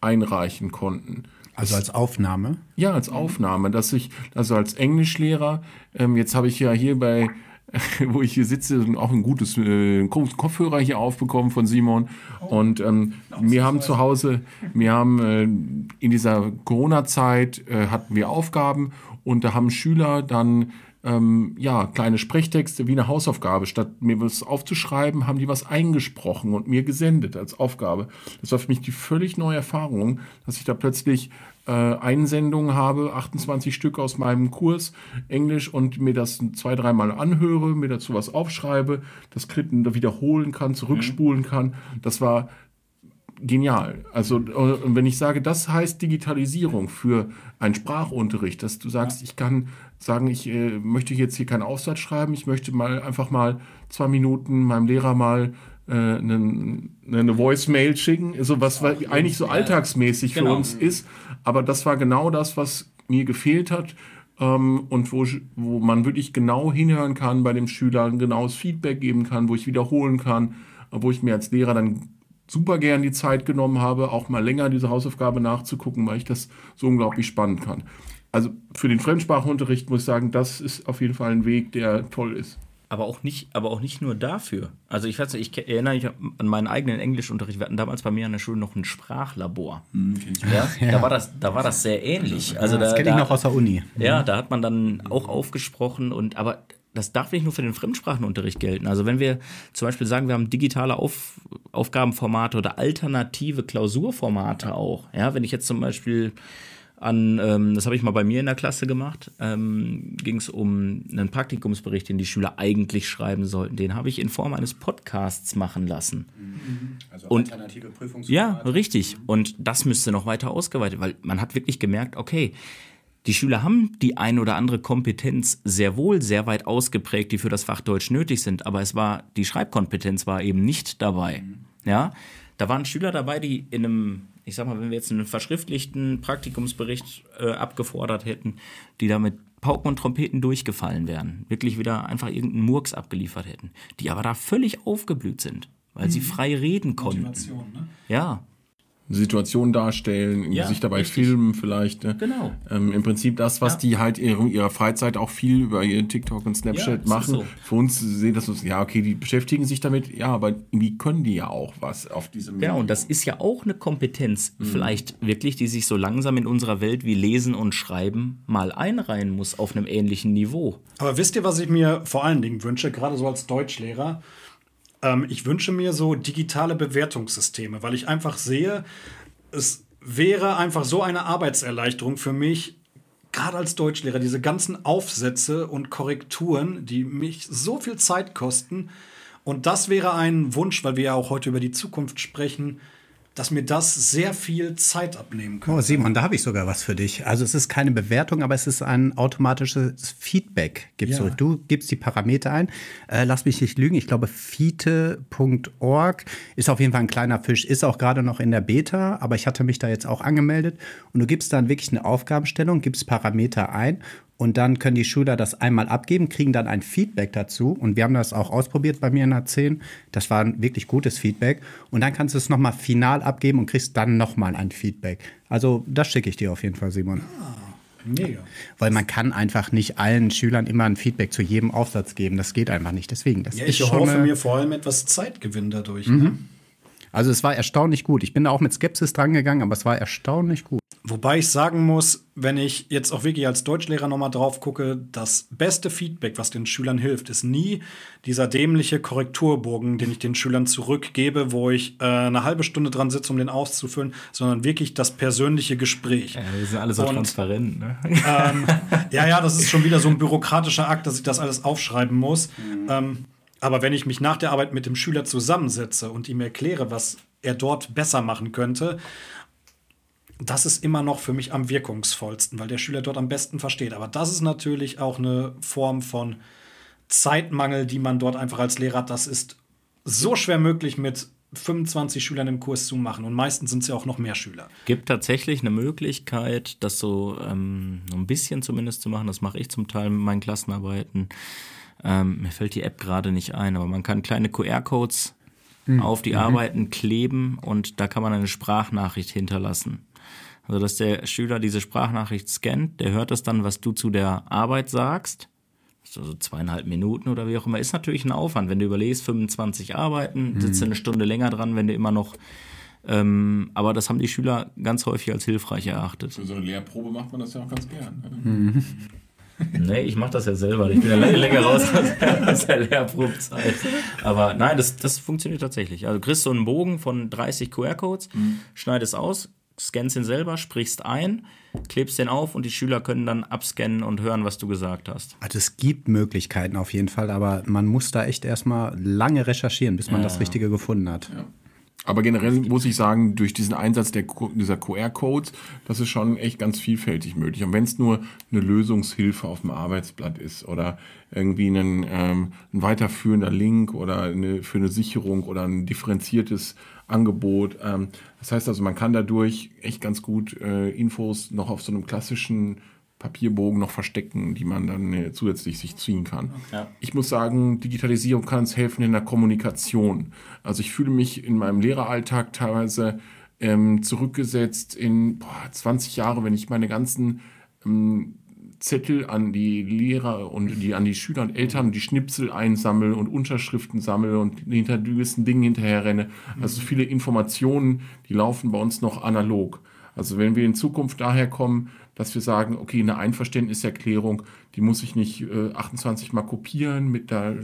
einreichen konnten. Also als Aufnahme. Ja, als Aufnahme, dass ich, also als Englischlehrer, ähm, jetzt habe ich ja hier bei, wo ich hier sitze, auch ein gutes äh, Kopfhörer hier aufbekommen von Simon. Und ähm, wir haben zu Hause, wir haben äh, in dieser Corona-Zeit äh, hatten wir Aufgaben und da haben Schüler dann ähm, ja, kleine Sprechtexte wie eine Hausaufgabe. Statt mir was aufzuschreiben, haben die was eingesprochen und mir gesendet als Aufgabe. Das war für mich die völlig neue Erfahrung, dass ich da plötzlich äh, Einsendungen habe, 28 Stück aus meinem Kurs Englisch und mir das zwei, dreimal anhöre, mir dazu was aufschreibe, das Kritten wiederholen kann, zurückspulen kann. Das war genial. Also äh, und wenn ich sage, das heißt Digitalisierung für einen Sprachunterricht, dass du sagst, ich kann sagen, ich äh, möchte jetzt hier keinen Aufsatz schreiben, ich möchte mal einfach mal zwei Minuten meinem Lehrer mal äh, einen, eine Voice-Mail schicken, so was war eigentlich so alltagsmäßig für Genau. uns ist, aber das war genau das, was mir gefehlt hat ähm, und wo, wo man wirklich genau hinhören kann bei dem Schüler, ein genaues Feedback geben kann, wo ich wiederholen kann, wo ich mir als Lehrer dann super gern die Zeit genommen habe, auch mal länger diese Hausaufgabe nachzugucken, weil ich das so unglaublich spannend kann. Also für den Fremdsprachunterricht muss ich sagen, das ist auf jeden Fall ein Weg, der toll ist. Aber auch nicht, aber auch nicht nur dafür. Also ich weiß nicht, ich erinnere mich an meinen eigenen Englischunterricht. Wir hatten damals bei mir an der Schule noch ein Sprachlabor. ja, Da war das, da war das sehr ähnlich. Also da, Das kenne ich da, noch aus der Uni. Ja, da hat man dann auch aufgesprochen und aber das darf nicht nur für den Fremdsprachenunterricht gelten. Also wenn wir zum Beispiel sagen, wir haben digitale Auf, Aufgabenformate oder alternative Klausurformate auch. Ja, wenn ich jetzt zum Beispiel an, ähm, das habe ich mal bei mir in der Klasse gemacht, ähm, ging es um einen Praktikumsbericht, den die Schüler eigentlich schreiben sollten. Den habe ich in Form eines Podcasts machen lassen. Also Und- alternative Prüfungs Ja, richtig. Und das müsste noch weiter ausgeweitet, weil man hat wirklich gemerkt, okay, die Schüler haben die ein oder andere Kompetenz sehr wohl sehr weit ausgeprägt, die für das Fach Deutsch nötig sind, aber es war die Schreibkompetenz war eben nicht dabei. Ja, da waren Schüler dabei, die in einem, ich sag mal, wenn wir jetzt einen verschriftlichten Praktikumsbericht äh, abgefordert hätten, die da mit Pauken und Trompeten durchgefallen wären, wirklich wieder einfach irgendeinen Murks abgeliefert hätten, die aber da völlig aufgeblüht sind, weil sie frei reden konnten. ne? Ja, Situation darstellen, Ja, sich dabei richtig. filmen vielleicht. Ne? Genau. Ähm, Im Prinzip das, was Ja. die halt in ihrer Freizeit auch viel über ihr TikTok und Ja, Snapchat ist machen. so. Für uns sehen das uns, ja, okay, die beschäftigen sich damit, ja, aber irgendwie können die ja auch was auf diesem Ja, und das ist ja auch eine Kompetenz, vielleicht wirklich, die sich so langsam in unserer Welt wie Lesen und Schreiben mal einreihen muss auf einem ähnlichen Niveau. Aber wisst ihr, was ich mir vor allen Dingen wünsche, gerade so als Deutschlehrer? Ähm, ich wünsche mir so digitale Bewertungssysteme, weil ich einfach sehe, es wäre einfach so eine Arbeitserleichterung für mich, gerade als Deutschlehrer, diese ganzen Aufsätze und Korrekturen, die mich so viel Zeit kosten. Und das wäre ein Wunsch, weil wir ja auch heute über die Zukunft sprechen, dass mir das sehr viel Zeit abnehmen könnte. Oh, Simon, da habe ich sogar was für dich. Also es ist keine Bewertung, aber es ist ein automatisches Feedback. Gibst Ja. Du gibst die Parameter ein. Äh, lass mich nicht lügen. Ich glaube, fiete.org ist auf jeden Fall ein kleiner Fisch. Ist auch gerade noch in der Beta, aber ich hatte mich da jetzt auch angemeldet. Und du gibst dann wirklich eine Aufgabenstellung, gibst Parameter ein und dann können die Schüler das einmal abgeben, kriegen dann ein Feedback dazu. Und wir haben das auch ausprobiert bei mir in der 10. Das war ein wirklich gutes Feedback. Und dann kannst du es nochmal final abgeben und kriegst dann nochmal ein Feedback. Also das schicke ich dir auf jeden Fall, Simon. Mega. Weil man kann einfach nicht allen Schülern immer ein Feedback zu jedem Aufsatz geben. Das geht einfach nicht. Deswegen, das Ja, ist ich schon hoffe mir vor allem etwas Zeitgewinn dadurch. Ne? Also es war erstaunlich gut. Ich bin da auch mit Skepsis drangegangen, aber es war erstaunlich gut. Wobei ich sagen muss, wenn ich jetzt auch wirklich als Deutschlehrer nochmal drauf gucke, das beste Feedback, was den Schülern hilft, ist nie dieser dämliche Korrekturbogen, den ich den Schülern zurückgebe, wo ich äh, eine halbe Stunde dran sitze, um den auszufüllen, sondern wirklich das persönliche Gespräch. wir sind alle so Und- transparent. Ne? ähm, ja, ja, das ist schon wieder so ein bürokratischer Akt, dass ich das alles aufschreiben muss. Ähm, aber wenn ich mich nach der Arbeit mit dem Schüler zusammensetze und ihm erkläre, was er dort besser machen könnte. Das ist immer noch für mich am wirkungsvollsten, weil der Schüler dort am besten versteht. Aber das ist natürlich auch eine Form von Zeitmangel, die man dort einfach als Lehrer hat. Das ist so schwer möglich mit 25 Schülern im Kurs zu machen. Und meistens sind es ja auch noch mehr Schüler. Gibt tatsächlich eine Möglichkeit, das so ähm, ein bisschen zumindest zu machen. Das mache ich zum Teil mit meinen Klassenarbeiten. Ähm, mir fällt die App gerade nicht ein, aber man kann kleine QR-Codes mhm. auf die mhm. Arbeiten kleben und da kann man eine Sprachnachricht hinterlassen. Also, dass der Schüler diese Sprachnachricht scannt, der hört das dann, was du zu der Arbeit sagst so zweieinhalb Minuten oder wie auch immer, ist natürlich ein Aufwand. Wenn du überlegst, 25 Arbeiten, mhm. sitzt du eine Stunde länger dran, wenn du immer noch. Ähm, aber das haben die Schüler ganz häufig als hilfreich erachtet. Für so eine Lehrprobe macht man das ja auch ganz gern. Ne? Mhm. Nee, ich mache das ja selber. Ich bin ja länger raus aus der Lehrprobezeit. Aber nein, das, das funktioniert tatsächlich. Also kriegst so einen Bogen von 30 QR-Codes, mhm. schneidest aus, scannst ihn selber, sprichst ein, klebst den auf und die Schüler können dann abscannen und hören, was du gesagt hast. Also es gibt Möglichkeiten auf jeden Fall, aber man muss da echt erstmal lange recherchieren, bis man ja. das Richtige gefunden hat. Ja. Aber generell muss ich sagen, durch diesen Einsatz der, dieser QR-Codes, das ist schon echt ganz vielfältig möglich. Und wenn es nur eine Lösungshilfe auf dem Arbeitsblatt ist oder irgendwie ein, ähm, ein weiterführender Link oder eine, für eine Sicherung oder ein differenziertes Angebot. Ähm, das heißt also, man kann dadurch echt ganz gut äh, Infos noch auf so einem klassischen Papierbogen noch verstecken, die man dann äh, zusätzlich sich ziehen kann. Ja. Ich muss sagen, Digitalisierung kann uns helfen in der Kommunikation. Also ich fühle mich in meinem Lehreralltag teilweise ähm, zurückgesetzt in boah, 20 Jahre, wenn ich meine ganzen ähm, Zettel an die Lehrer und die an die Schüler und Eltern die Schnipsel einsammle und Unterschriften sammle und hinter gewissen Dingen hinterher renne. Also viele Informationen, die laufen bei uns noch analog. Also wenn wir in Zukunft daher kommen, dass wir sagen, okay, eine Einverständniserklärung, die muss ich nicht äh, 28 Mal kopieren, mit der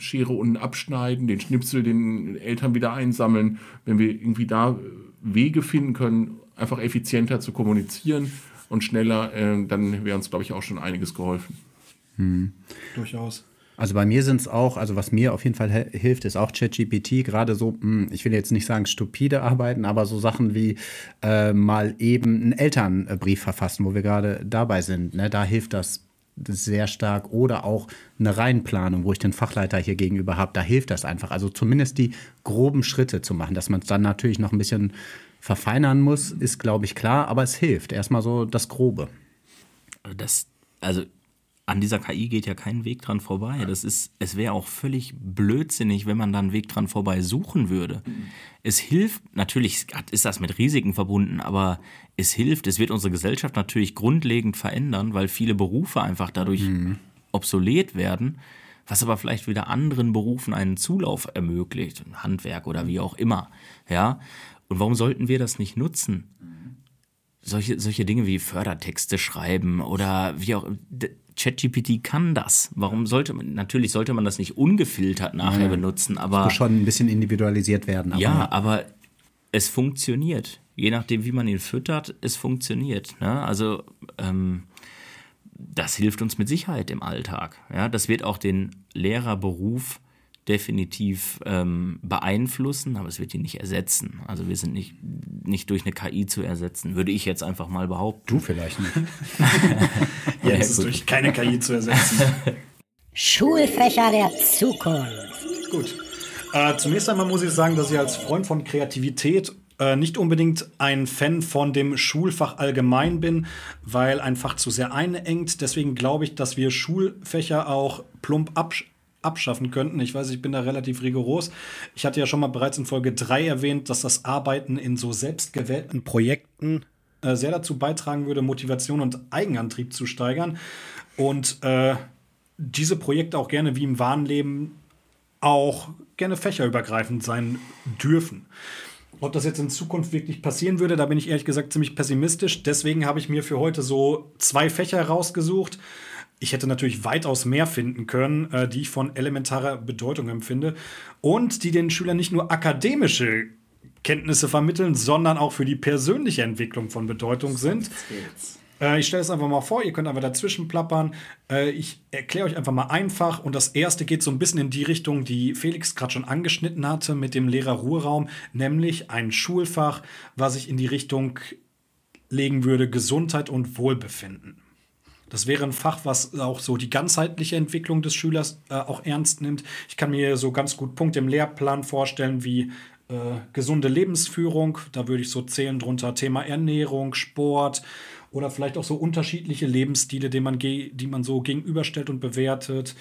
Schere unten abschneiden, den Schnipsel den Eltern wieder einsammeln. Wenn wir irgendwie da Wege finden können, einfach effizienter zu kommunizieren und schneller, äh, dann wäre uns, glaube ich, auch schon einiges geholfen. Hm. Durchaus. Also bei mir sind es auch, also was mir auf jeden Fall hilft, ist auch ChatGPT, gerade so, hm, ich will jetzt nicht sagen stupide Arbeiten, aber so Sachen wie äh, mal eben einen Elternbrief verfassen, wo wir gerade dabei sind. Ne? Da hilft das sehr stark oder auch eine Reihenplanung, wo ich den Fachleiter hier gegenüber habe, da hilft das einfach. Also zumindest die groben Schritte zu machen, dass man es dann natürlich noch ein bisschen verfeinern muss, ist glaube ich klar, aber es hilft. Erstmal so das Grobe. Das, also an dieser KI geht ja kein Weg dran vorbei. Das ist, es wäre auch völlig blödsinnig, wenn man da einen Weg dran vorbei suchen würde. Mhm. Es hilft, natürlich ist das mit Risiken verbunden, aber es hilft, es wird unsere Gesellschaft natürlich grundlegend verändern, weil viele Berufe einfach dadurch mhm. obsolet werden, was aber vielleicht wieder anderen Berufen einen Zulauf ermöglicht, Handwerk oder wie auch immer. Ja. Und warum sollten wir das nicht nutzen? Solche, solche Dinge wie Fördertexte schreiben oder wie auch ChatGPT kann das. Warum sollte man, natürlich sollte man das nicht ungefiltert nachher ja, benutzen, aber. Es muss schon ein bisschen individualisiert werden. Aber ja, aber es funktioniert. Je nachdem, wie man ihn füttert, es funktioniert. Ne? Also, ähm, das hilft uns mit Sicherheit im Alltag. Ja? Das wird auch den Lehrerberuf definitiv ähm, beeinflussen, aber es wird ihn nicht ersetzen. Also wir sind nicht, nicht durch eine KI zu ersetzen, würde ich jetzt einfach mal behaupten. Du vielleicht nicht. ja, es ist durch keine KI zu ersetzen. Schulfächer der Zukunft. Gut. Äh, zunächst einmal muss ich sagen, dass ich als Freund von Kreativität äh, nicht unbedingt ein Fan von dem Schulfach allgemein bin, weil ein Fach zu sehr einengt. Deswegen glaube ich, dass wir Schulfächer auch plump absch abschaffen könnten. Ich weiß, ich bin da relativ rigoros. Ich hatte ja schon mal bereits in Folge 3 erwähnt, dass das Arbeiten in so selbstgewählten Projekten äh, sehr dazu beitragen würde, Motivation und Eigenantrieb zu steigern. Und äh, diese Projekte auch gerne wie im wahren Leben auch gerne fächerübergreifend sein dürfen. Ob das jetzt in Zukunft wirklich passieren würde, da bin ich ehrlich gesagt ziemlich pessimistisch. Deswegen habe ich mir für heute so zwei Fächer rausgesucht ich hätte natürlich weitaus mehr finden können, äh, die ich von elementarer Bedeutung empfinde und die den Schülern nicht nur akademische Kenntnisse vermitteln, sondern auch für die persönliche Entwicklung von Bedeutung sind. Äh, ich stelle es einfach mal vor, ihr könnt einfach dazwischen plappern. Äh, ich erkläre euch einfach mal einfach. Und das erste geht so ein bisschen in die Richtung, die Felix gerade schon angeschnitten hatte mit dem Lehrerruheraum, nämlich ein Schulfach, was ich in die Richtung legen würde, Gesundheit und Wohlbefinden. Das wäre ein Fach, was auch so die ganzheitliche Entwicklung des Schülers äh, auch ernst nimmt. Ich kann mir so ganz gut Punkte im Lehrplan vorstellen, wie äh, gesunde Lebensführung. Da würde ich so zählen drunter Thema Ernährung, Sport oder vielleicht auch so unterschiedliche Lebensstile, die man, die man so gegenüberstellt und bewertet.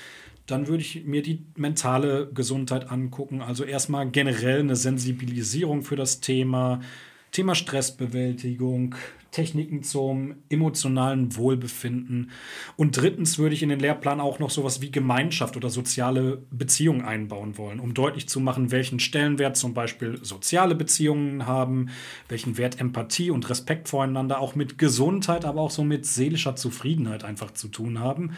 Dann würde ich mir die mentale Gesundheit angucken. Also erstmal generell eine Sensibilisierung für das Thema. Thema Stressbewältigung, Techniken zum emotionalen Wohlbefinden. Und drittens würde ich in den Lehrplan auch noch sowas wie Gemeinschaft oder soziale Beziehungen einbauen wollen, um deutlich zu machen, welchen Stellenwert zum Beispiel soziale Beziehungen haben, welchen Wert Empathie und Respekt voreinander auch mit Gesundheit, aber auch so mit seelischer Zufriedenheit einfach zu tun haben.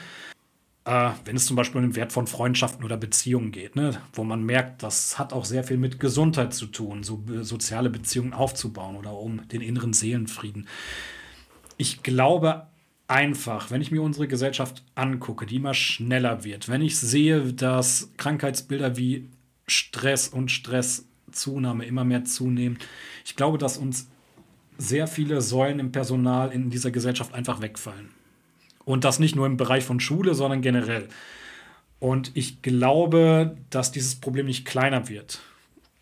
Äh, wenn es zum Beispiel um den Wert von Freundschaften oder Beziehungen geht, ne, wo man merkt, das hat auch sehr viel mit Gesundheit zu tun, so soziale Beziehungen aufzubauen oder um den inneren Seelenfrieden. Ich glaube einfach, wenn ich mir unsere Gesellschaft angucke, die immer schneller wird, wenn ich sehe, dass Krankheitsbilder wie Stress und Stresszunahme immer mehr zunehmen, ich glaube, dass uns sehr viele Säulen im Personal in dieser Gesellschaft einfach wegfallen. Und das nicht nur im Bereich von Schule, sondern generell. Und ich glaube, dass dieses Problem nicht kleiner wird.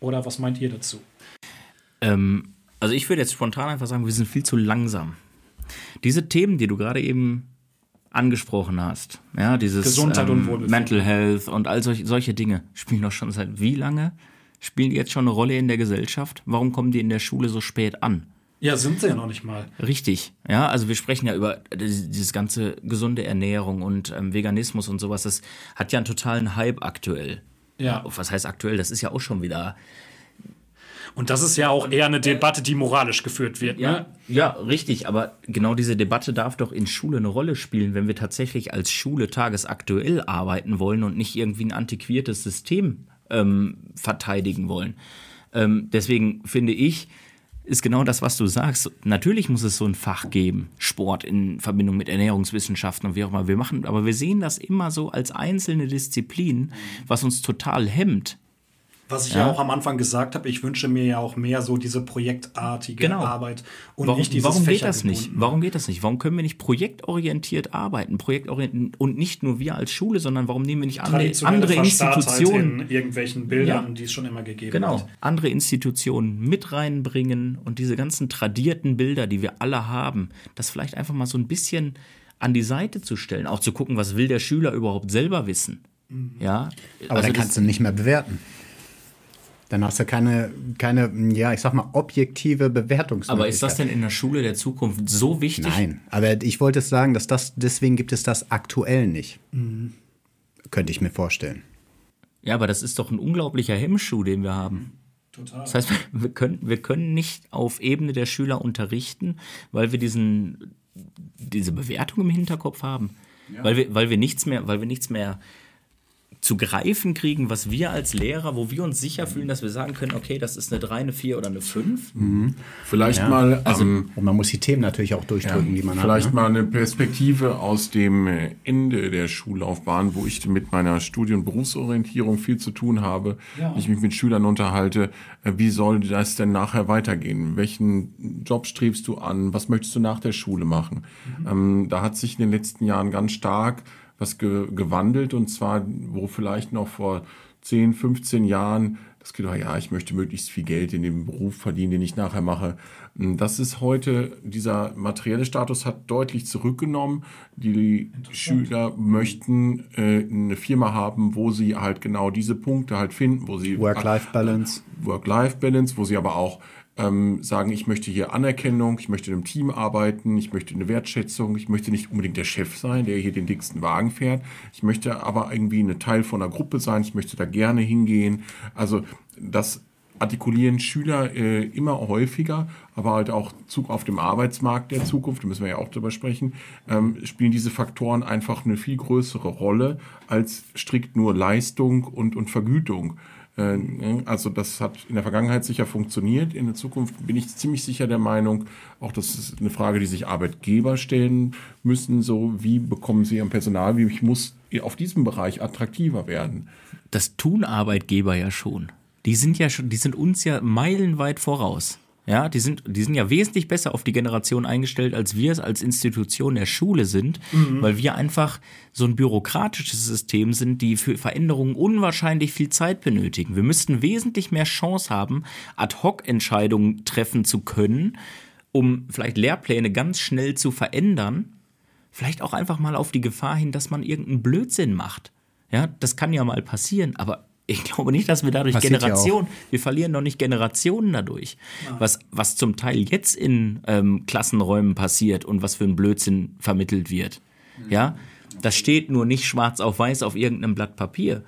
Oder was meint ihr dazu? Ähm, also ich würde jetzt spontan einfach sagen, wir sind viel zu langsam. Diese Themen, die du gerade eben angesprochen hast, ja, dieses Gesundheit ähm, und Wohlbefinden. Mental Health und all solche, solche Dinge, spielen doch schon seit wie lange? Spielen die jetzt schon eine Rolle in der Gesellschaft? Warum kommen die in der Schule so spät an? Ja, sind sie ja noch nicht mal. Richtig, ja, also wir sprechen ja über dieses ganze gesunde Ernährung und ähm, Veganismus und sowas. Das hat ja einen totalen Hype aktuell. Ja. Was heißt aktuell? Das ist ja auch schon wieder. Und das ist ja auch eher eine Debatte, die moralisch geführt wird. Ja, ne? ja, richtig. Aber genau diese Debatte darf doch in Schule eine Rolle spielen, wenn wir tatsächlich als Schule tagesaktuell arbeiten wollen und nicht irgendwie ein antiquiertes System ähm, verteidigen wollen. Ähm, deswegen finde ich, ist genau das, was du sagst. Natürlich muss es so ein Fach geben, Sport in Verbindung mit Ernährungswissenschaften und wie auch immer wir machen, aber wir sehen das immer so als einzelne Disziplin, was uns total hemmt. Was ich ja. ja, auch am Anfang gesagt habe, ich wünsche mir ja auch mehr so diese projektartige genau. Arbeit und warum, nicht dieses Warum geht das nicht? Warum geht das nicht? Warum können wir nicht projektorientiert arbeiten? Projektorientiert und nicht nur wir als Schule, sondern warum nehmen wir nicht andere, andere Institutionen in irgendwelchen Bildern, ja. die es schon immer gegeben genau. hat? Genau, andere Institutionen mit reinbringen und diese ganzen tradierten Bilder, die wir alle haben, das vielleicht einfach mal so ein bisschen an die Seite zu stellen, auch zu gucken, was will der Schüler überhaupt selber wissen. Mhm. Ja, aber also dann kannst du nicht mehr bewerten. Dann hast du keine, keine, ja, ich sag mal, objektive Bewertungsmöglichkeit. Aber ist das denn in der Schule der Zukunft so wichtig? Nein, aber ich wollte sagen, dass das, deswegen gibt es das aktuell nicht. Mhm. Könnte ich mir vorstellen. Ja, aber das ist doch ein unglaublicher Hemmschuh, den wir haben. Total. Das heißt, wir können, wir können nicht auf Ebene der Schüler unterrichten, weil wir diesen, diese Bewertung im Hinterkopf haben. Ja. Weil, wir, weil, wir nichts mehr, weil wir nichts mehr zu greifen kriegen, was wir als Lehrer, wo wir uns sicher fühlen, dass wir sagen können, okay, das ist eine 3, eine 4 oder eine 5. Mhm. Vielleicht ja. mal. Also, ähm, und man muss die Themen natürlich auch durchdrücken, ja, die man vielleicht hat. Vielleicht ne? mal eine Perspektive aus dem äh, Ende der Schullaufbahn, wo ich mit meiner Studie- und Berufsorientierung viel zu tun habe. Ja. Ich mich mit Schülern unterhalte, äh, wie soll das denn nachher weitergehen? Welchen Job strebst du an? Was möchtest du nach der Schule machen? Mhm. Ähm, da hat sich in den letzten Jahren ganz stark was ge gewandelt und zwar, wo vielleicht noch vor 10, 15 Jahren das geht, ja, ich möchte möglichst viel Geld in dem Beruf verdienen, den ich nachher mache. Das ist heute, dieser materielle Status hat deutlich zurückgenommen. Die Schüler möchten äh, eine Firma haben, wo sie halt genau diese Punkte halt finden, wo sie Work-Life-Balance. Work-Life-Balance, wo sie aber auch ähm, sagen, ich möchte hier Anerkennung, ich möchte in einem Team arbeiten, ich möchte eine Wertschätzung, ich möchte nicht unbedingt der Chef sein, der hier den dicksten Wagen fährt. Ich möchte aber irgendwie eine Teil von einer Gruppe sein, ich möchte da gerne hingehen. Also das artikulieren Schüler äh, immer häufiger, aber halt auch Zug auf dem Arbeitsmarkt der Zukunft, da müssen wir ja auch drüber sprechen, ähm, spielen diese Faktoren einfach eine viel größere Rolle als strikt nur Leistung und, und Vergütung. Äh, also das hat in der Vergangenheit sicher funktioniert. In der Zukunft bin ich ziemlich sicher der Meinung, auch das ist eine Frage, die sich Arbeitgeber stellen müssen. So, wie bekommen sie ihr Personal? Wie ich muss auf diesem Bereich attraktiver werden? Das tun Arbeitgeber ja schon. Die sind ja schon, die sind uns ja meilenweit voraus. Ja, die sind, die sind ja wesentlich besser auf die Generation eingestellt, als wir es als Institution der Schule sind, mhm. weil wir einfach so ein bürokratisches System sind, die für Veränderungen unwahrscheinlich viel Zeit benötigen. Wir müssten wesentlich mehr Chance haben, Ad-Hoc-Entscheidungen treffen zu können, um vielleicht Lehrpläne ganz schnell zu verändern. Vielleicht auch einfach mal auf die Gefahr hin, dass man irgendeinen Blödsinn macht. Ja, das kann ja mal passieren, aber ich glaube nicht, dass wir dadurch Passiert Generationen, ja wir verlieren noch nicht Generationen dadurch. Ja. Was, was zum Teil jetzt in ähm, Klassenräumen passiert und was für ein Blödsinn vermittelt wird. Mhm. Ja, das steht nur nicht schwarz auf weiß auf irgendeinem Blatt Papier.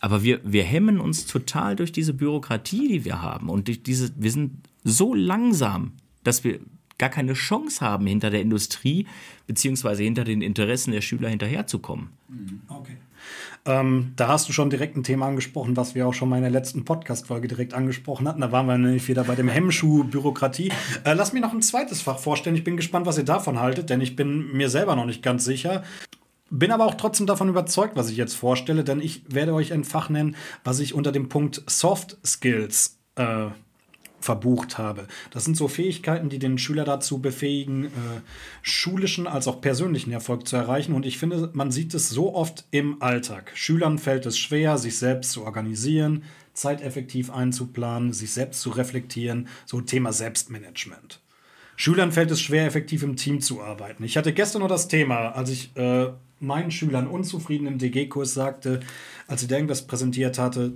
Aber wir, wir hemmen uns total durch diese Bürokratie, die wir haben. Und durch diese, wir sind so langsam, dass wir gar keine Chance haben, hinter der Industrie beziehungsweise hinter den Interessen der Schüler hinterherzukommen. Mhm. Okay. Ähm, da hast du schon direkt ein Thema angesprochen, was wir auch schon mal in der letzten Podcast-Folge direkt angesprochen hatten. Da waren wir nämlich wieder bei dem Hemmschuh Bürokratie. Äh, lass mir noch ein zweites Fach vorstellen. Ich bin gespannt, was ihr davon haltet, denn ich bin mir selber noch nicht ganz sicher. Bin aber auch trotzdem davon überzeugt, was ich jetzt vorstelle, denn ich werde euch ein Fach nennen, was ich unter dem Punkt Soft Skills äh, verbucht habe. Das sind so Fähigkeiten, die den Schüler dazu befähigen, äh, schulischen als auch persönlichen Erfolg zu erreichen. Und ich finde, man sieht es so oft im Alltag. Schülern fällt es schwer, sich selbst zu organisieren, zeiteffektiv einzuplanen, sich selbst zu reflektieren. So Thema Selbstmanagement. Schülern fällt es schwer, effektiv im Team zu arbeiten. Ich hatte gestern noch das Thema, als ich äh, meinen Schülern unzufrieden im DG-Kurs sagte, als ich irgendwas präsentiert hatte,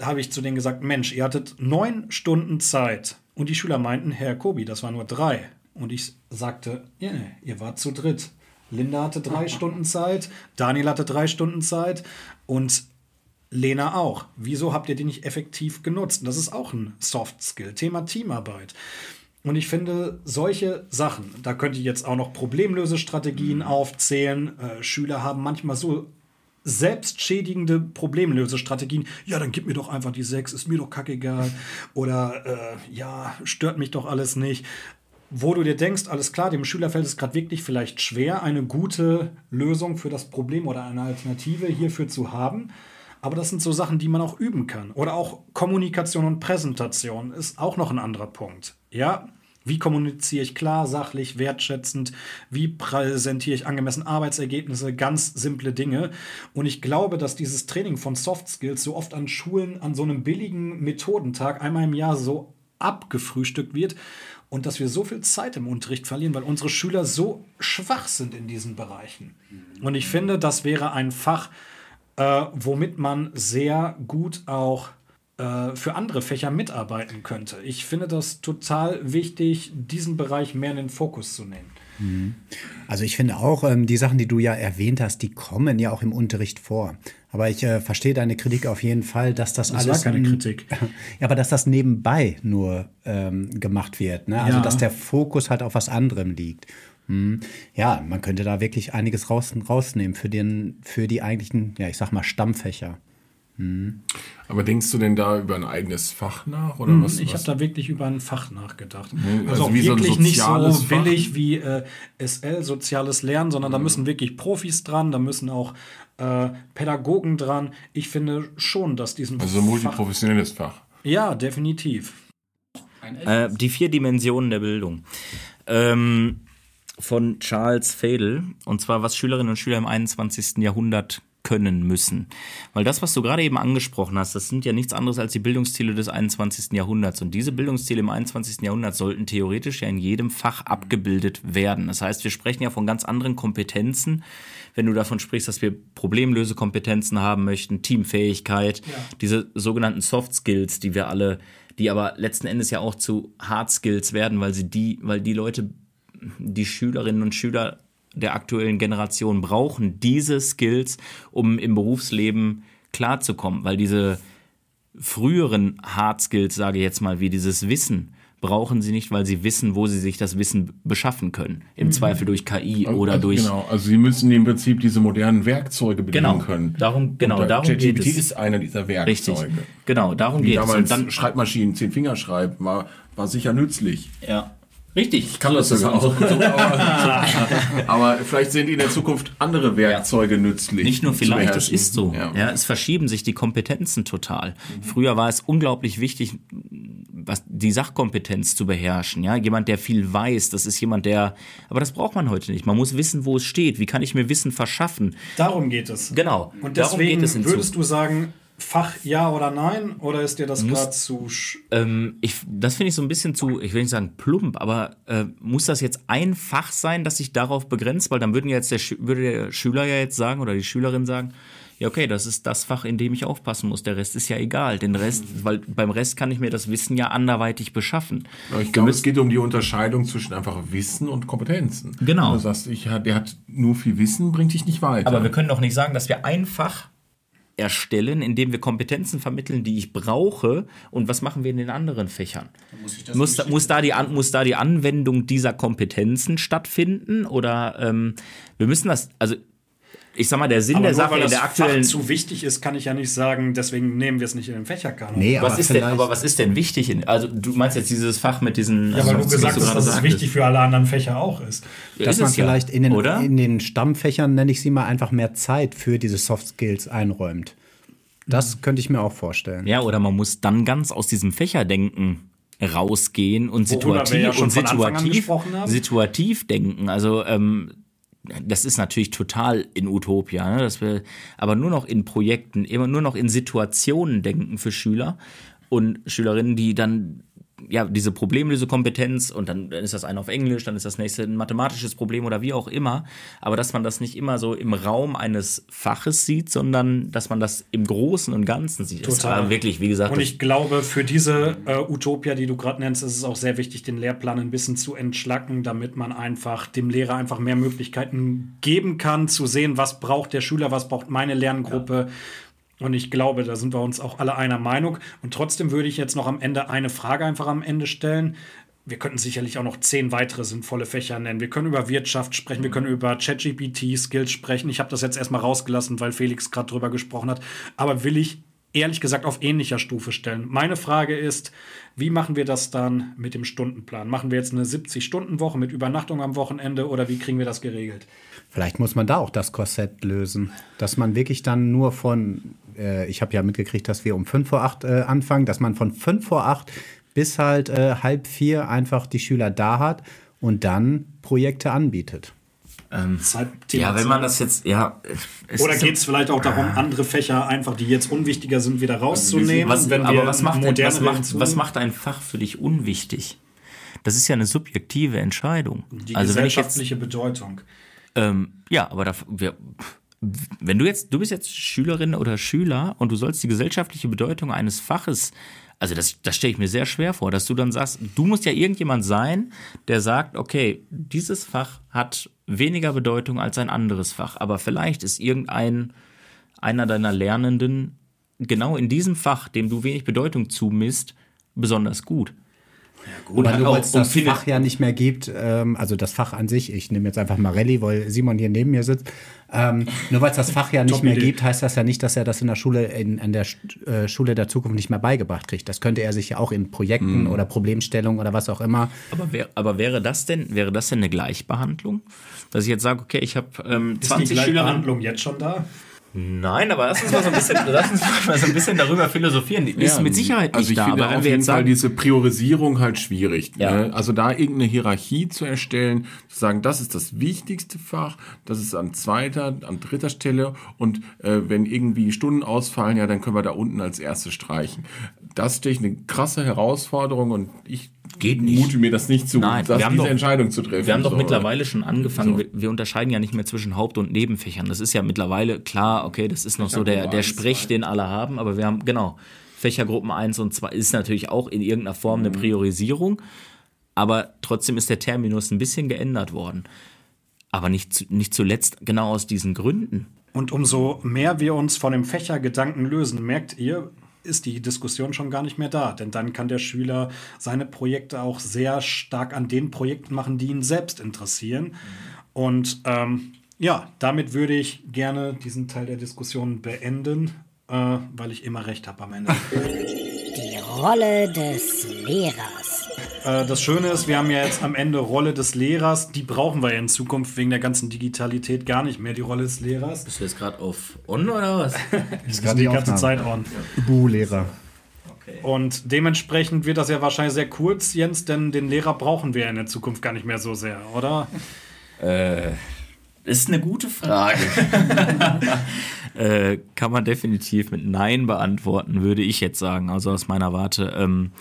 habe ich zu denen gesagt, Mensch, ihr hattet neun Stunden Zeit. Und die Schüler meinten, Herr Kobi, das war nur drei. Und ich sagte, ja, ihr wart zu dritt. Linda hatte drei Stunden Zeit, Daniel hatte drei Stunden Zeit und Lena auch. Wieso habt ihr die nicht effektiv genutzt? Und das ist auch ein Soft Skill, Thema Teamarbeit. Und ich finde, solche Sachen, da könnte ich jetzt auch noch Problemlösestrategien mhm. aufzählen. Äh, Schüler haben manchmal so selbstschädigende Problemlösestrategien. Ja, dann gib mir doch einfach die sechs, ist mir doch kackegal. Oder äh, ja, stört mich doch alles nicht. Wo du dir denkst, alles klar, dem Schüler fällt es gerade wirklich vielleicht schwer, eine gute Lösung für das Problem oder eine Alternative hierfür zu haben. Aber das sind so Sachen, die man auch üben kann. Oder auch Kommunikation und Präsentation ist auch noch ein anderer Punkt. Ja, wie kommuniziere ich klar, sachlich, wertschätzend? Wie präsentiere ich angemessen Arbeitsergebnisse? Ganz simple Dinge. Und ich glaube, dass dieses Training von Soft Skills so oft an Schulen an so einem billigen Methodentag einmal im Jahr so abgefrühstückt wird und dass wir so viel Zeit im Unterricht verlieren, weil unsere Schüler so schwach sind in diesen Bereichen. Und ich finde, das wäre ein Fach, äh, womit man sehr gut auch für andere Fächer mitarbeiten könnte. Ich finde das total wichtig, diesen Bereich mehr in den Fokus zu nehmen. Mhm. Also ich finde auch, ähm, die Sachen, die du ja erwähnt hast, die kommen ja auch im Unterricht vor. Aber ich äh, verstehe deine Kritik auf jeden Fall, dass das, das alles. War keine Kritik. Ja, aber dass das nebenbei nur ähm, gemacht wird. Ne? Also, ja. dass der Fokus halt auf was anderem liegt. Hm. Ja, man könnte da wirklich einiges raus, rausnehmen für, den, für die eigentlichen, ja, ich sag mal, Stammfächer. Hm. Aber denkst du denn da über ein eigenes Fach nach? Oder hm, was, ich habe da wirklich über ein Fach nachgedacht. Hm, also, also wirklich so nicht so billig Fach? wie äh, SL, soziales Lernen, sondern da hm. müssen wirklich Profis dran, da müssen auch äh, Pädagogen dran. Ich finde schon, dass diesen Also ein multiprofessionelles Fach. Ja, definitiv. Äh, die vier Dimensionen der Bildung. Ähm, von Charles Fadel. Und zwar, was Schülerinnen und Schüler im 21. Jahrhundert können müssen. Weil das, was du gerade eben angesprochen hast, das sind ja nichts anderes als die Bildungsziele des 21. Jahrhunderts. Und diese Bildungsziele im 21. Jahrhundert sollten theoretisch ja in jedem Fach abgebildet werden. Das heißt, wir sprechen ja von ganz anderen Kompetenzen, wenn du davon sprichst, dass wir Problemlösekompetenzen haben möchten, Teamfähigkeit, ja. diese sogenannten Soft Skills, die wir alle, die aber letzten Endes ja auch zu Hard Skills werden, weil sie die, weil die Leute, die Schülerinnen und Schüler der aktuellen Generation brauchen diese Skills, um im Berufsleben klarzukommen, weil diese früheren Hard Skills, sage ich jetzt mal, wie dieses Wissen, brauchen sie nicht, weil sie wissen, wo sie sich das Wissen beschaffen können. Im Zweifel durch KI oder also, durch. Genau, also sie müssen im Prinzip diese modernen Werkzeuge bedienen Genau, können. darum- genau, da- darum geht es. ist einer dieser Richtig. Werkzeuge. Genau, darum geht es. damals dann, Schreibmaschinen, zehn Finger schreiben, war, war sicher nützlich. ja. Richtig. Kann das so es sogar auch. aber, aber vielleicht sind in der Zukunft andere Werkzeuge nützlich. Nicht nur vielleicht, es beherrschen. ist so. Ja. Ja. es verschieben sich die Kompetenzen total. Früher war es unglaublich wichtig, was die Sachkompetenz zu beherrschen. Ja, jemand, der viel weiß, das ist jemand, der. Aber das braucht man heute nicht. Man muss wissen, wo es steht. Wie kann ich mir Wissen verschaffen? Darum geht es. Genau. Und Darum deswegen geht es in würdest du sagen, Fach ja oder nein? Oder ist dir das gerade zu. sch- Ähm, ich, das finde ich so ein bisschen zu, ich will nicht sagen plump, aber äh, muss das jetzt ein Fach sein, das sich darauf begrenzt? Weil dann würden jetzt der, würde der Schüler ja jetzt sagen oder die Schülerin sagen, ja okay, das ist das Fach, in dem ich aufpassen muss. Der Rest ist ja egal. Den Rest, weil beim Rest kann ich mir das Wissen ja anderweitig beschaffen. Aber Ich glaube, es geht um die Unterscheidung zwischen einfach Wissen und Kompetenzen. Genau. Du sagst, ich, der hat nur viel Wissen, bringt dich nicht weiter. Aber wir können doch nicht sagen, dass wir ein Fach erstellen, in dem wir Kompetenzen vermitteln, die ich brauche. Und was machen wir in den anderen Fächern? Muss, da, muss, da die, muss da die Anwendung dieser Kompetenzen stattfinden? Oder ähm, wir müssen das, also ich sag mal, der Sinn Aber der nur Sache weil in der aktuellen. Fach zu wichtig ist, kann ich ja nicht sagen, deswegen nehmen wir es nicht in den Fächerkanon. Nee, was aber ist denn, vielleicht- aber was ist denn wichtig? In, also du meinst jetzt dieses Fach mit diesen. Ja, weil also, du gesagt hast, dass es wichtig für alle anderen Fächer auch ist. dass ist man es ja, vielleicht in den, oder? in den Stammfächern, nenne ich sie mal, einfach mehr Zeit für diese Soft Skills einräumt. Das könnte ich mir auch vorstellen. Ja, oder man muss dann ganz aus diesem Fächerdenken rausgehen und ja situativ schon und situativ, situativ denken. Also ähm, das ist natürlich total in Utopia, ne? dass wir aber nur noch in Projekten, immer nur noch in Situationen denken für Schüler und Schülerinnen, die dann ja, diese Problemlösekompetenz und dann, dann ist das eine auf Englisch, dann ist das nächste ein mathematisches Problem oder wie auch immer. Aber dass man das nicht immer so im Raum eines Faches sieht, sondern dass man das im Großen und Ganzen sieht. Total. wirklich, wie gesagt, Und ich glaube, für diese äh, Utopia, die du gerade nennst, ist es auch sehr wichtig, den Lehrplan ein bisschen zu entschlacken, damit man einfach dem Lehrer einfach mehr Möglichkeiten geben kann, zu sehen, was braucht der Schüler, was braucht meine Lerngruppe. Und ich glaube, da sind wir uns auch alle einer Meinung. Und trotzdem würde ich jetzt noch am Ende eine Frage einfach am Ende stellen. Wir könnten sicherlich auch noch zehn weitere sinnvolle Fächer nennen. Wir können über Wirtschaft sprechen, wir können über ChatGPT-Skills sprechen. Ich habe das jetzt erstmal rausgelassen, weil Felix gerade drüber gesprochen hat. Aber will ich ehrlich gesagt auf ähnlicher Stufe stellen. Meine Frage ist, wie machen wir das dann mit dem Stundenplan? Machen wir jetzt eine 70-Stunden-Woche mit Übernachtung am Wochenende oder wie kriegen wir das geregelt? Vielleicht muss man da auch das Korsett lösen, dass man wirklich dann nur von, äh, ich habe ja mitgekriegt, dass wir um 5 vor 8 äh, anfangen, dass man von 5 vor 8 bis halt äh, halb vier einfach die Schüler da hat und dann Projekte anbietet. Zeit, ja, wenn man das jetzt, ja. Oder geht es vielleicht auch darum, andere Fächer einfach, die jetzt unwichtiger sind, wieder rauszunehmen? was, wenn wir aber was macht, was, macht, was macht ein Fach für dich unwichtig? Das ist ja eine subjektive Entscheidung. die also wenn ich jetzt, gesellschaftliche Bedeutung? ähm, ja, aber da, wir, wenn du jetzt, du bist jetzt Schülerin oder Schüler und du sollst die gesellschaftliche Bedeutung eines Faches, also das, das stelle ich mir sehr schwer vor, dass du dann sagst, du musst ja irgendjemand sein, der sagt, okay, dieses Fach hat weniger Bedeutung als ein anderes Fach, aber vielleicht ist irgendein einer deiner Lernenden genau in diesem Fach, dem du wenig Bedeutung zumisst, besonders gut. Und Weil hat nur weil es das Fach ja nicht mehr gibt, ähm, also das Fach an sich, ich nehme jetzt einfach mal Rallye, weil Simon hier neben mir sitzt. Ähm, nur weil es das Fach ja nicht mehr gibt, heißt das ja nicht, dass er das in der Schule, in, in der Sch- äh, Schule der Zukunft nicht mehr beigebracht kriegt. Das könnte er sich ja auch in Projekten oder Problemstellungen oder was auch immer. Aber, wär, aber wäre das denn, wäre das denn eine Gleichbehandlung? Dass ich jetzt sage, okay, ich habe ähm, Ist die 20 Schülerinnen. Gleichbehandlung jetzt schon da? Nein, aber lass uns mal so ein bisschen, lass uns mal so ein bisschen darüber philosophieren. Die ist mit Sicherheit nicht also ich da, finde aber auf wir jeden Fall sagen, diese Priorisierung halt schwierig. Ja. Ne? Also da irgendeine Hierarchie zu erstellen, zu sagen, das ist das wichtigste Fach, das ist an zweiter, an dritter Stelle und äh, wenn irgendwie Stunden ausfallen, ja, dann können wir da unten als erstes streichen. Das stelle ich eine krasse Herausforderung und ich Geht nicht. mute mir das nicht zu, Nein, das, wir haben diese doch- Entscheidung zu treffen. Wir haben doch So. mittlerweile schon angefangen, wir, wir unterscheiden ja nicht mehr zwischen Haupt- und Nebenfächern. Das ist ja mittlerweile klar, okay, das ist noch so der, der Sprech, den alle haben, aber wir haben, genau, Fächergruppen 1 und 2 ist natürlich auch in irgendeiner Form eine Priorisierung, aber trotzdem ist der Terminus ein bisschen geändert worden. Aber nicht, nicht zuletzt genau aus diesen Gründen. Und umso mehr wir uns von dem Fächergedanken lösen, merkt ihr, ist die Diskussion schon gar nicht mehr da. Denn dann kann der Schüler seine Projekte auch sehr stark an den Projekten machen, die ihn selbst interessieren. Und ähm, ja, damit würde ich gerne diesen Teil der Diskussion beenden, äh, weil ich immer recht habe am Ende. Die Rolle des Lehrers. Äh, das Schöne ist, wir haben ja jetzt am Ende Rolle des Lehrers. Die brauchen wir ja in Zukunft wegen der ganzen Digitalität gar nicht mehr, die Rolle des Lehrers. Bist du jetzt gerade auf On oder was? ist gerade die, ganze Zeit on. Buh-Lehrer. Und dementsprechend wird das ja wahrscheinlich sehr kurz, Jens, denn den Lehrer brauchen wir in der Zukunft gar nicht mehr so sehr, oder? Äh, ist eine gute Frage. äh, kann man definitiv mit Nein beantworten, würde ich jetzt sagen, also aus meiner Warte. Ähm,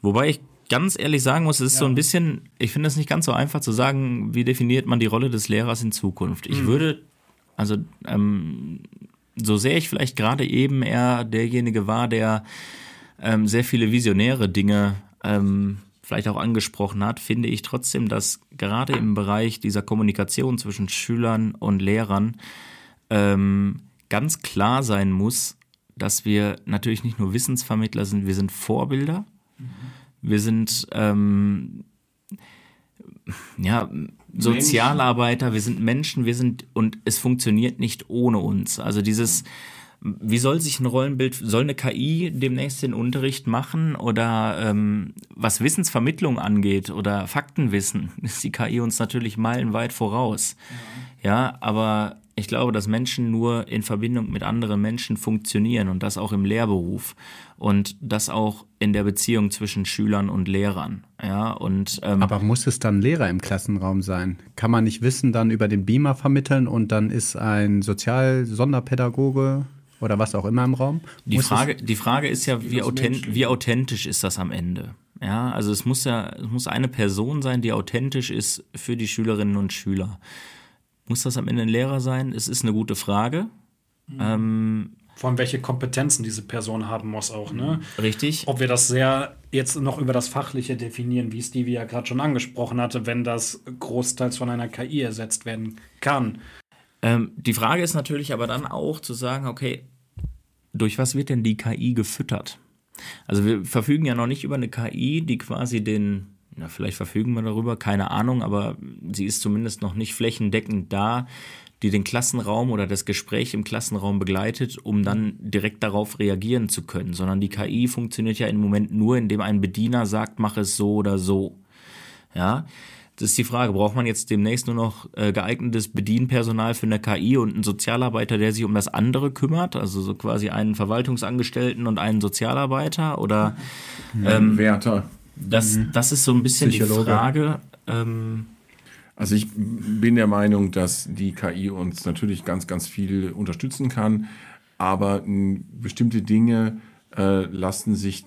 wobei ich ganz ehrlich sagen muss, es ist ja. so ein bisschen, ich finde es nicht ganz so einfach zu sagen, wie definiert man die Rolle des Lehrers in Zukunft. Ich mhm. würde, also ähm, so sehr ich vielleicht gerade eben eher derjenige war, der ähm, sehr viele visionäre Dinge ähm, vielleicht auch angesprochen hat, finde ich trotzdem, dass gerade im Bereich dieser Kommunikation zwischen Schülern und Lehrern ähm, ganz klar sein muss, dass wir natürlich nicht nur Wissensvermittler sind, wir sind Vorbilder, mhm. Wir sind ähm, ja, Sozialarbeiter, wir sind Menschen, wir sind und es funktioniert nicht ohne uns. Also dieses wie soll sich ein Rollenbild, soll eine KI demnächst den Unterricht machen oder ähm, was Wissensvermittlung angeht oder Faktenwissen, ist die KI uns natürlich meilenweit voraus. Ja, ja aber ich glaube, dass Menschen nur in Verbindung mit anderen Menschen funktionieren und das auch im Lehrberuf und das auch in der Beziehung zwischen Schülern und Lehrern. Ja, und, ähm, Aber muss es dann Lehrer im Klassenraum sein? Kann man nicht Wissen dann über den Beamer vermitteln und dann ist ein Sozial-Sonderpädagoge oder was auch immer im Raum? Die Frage, die Frage ist ja, wie, authent, wie authentisch ist das am Ende? Ja, also es muss ja, es muss eine Person sein, die authentisch ist für die Schülerinnen und Schüler. Muss das am Ende ein Lehrer sein? Es ist eine gute Frage. Mhm. Ähm, vor allem, welche Kompetenzen diese Person haben muss auch, ne? Richtig. Ob wir das sehr jetzt noch über das Fachliche definieren, wie Stevie ja gerade schon angesprochen hatte, wenn das großteils von einer KI ersetzt werden kann. Ähm, die Frage ist natürlich aber dann auch zu sagen, okay, durch was wird denn die KI gefüttert? Also wir verfügen ja noch nicht über eine KI, die quasi den, ja, vielleicht verfügen wir darüber, keine Ahnung, aber sie ist zumindest noch nicht flächendeckend da, die den Klassenraum oder das Gespräch im Klassenraum begleitet, um dann direkt darauf reagieren zu können, sondern die KI funktioniert ja im Moment nur, indem ein Bediener sagt, mach es so oder so. Ja, das ist die Frage, braucht man jetzt demnächst nur noch äh, geeignetes Bedienpersonal für eine KI und einen Sozialarbeiter, der sich um das andere kümmert? Also so quasi einen Verwaltungsangestellten und einen Sozialarbeiter oder ähm, Wärter. Das, mhm. das ist so ein bisschen Psychologe. die Frage. Ähm, also ich bin der Meinung, dass die KI uns natürlich ganz, ganz viel unterstützen kann, aber bestimmte Dinge äh, lassen sich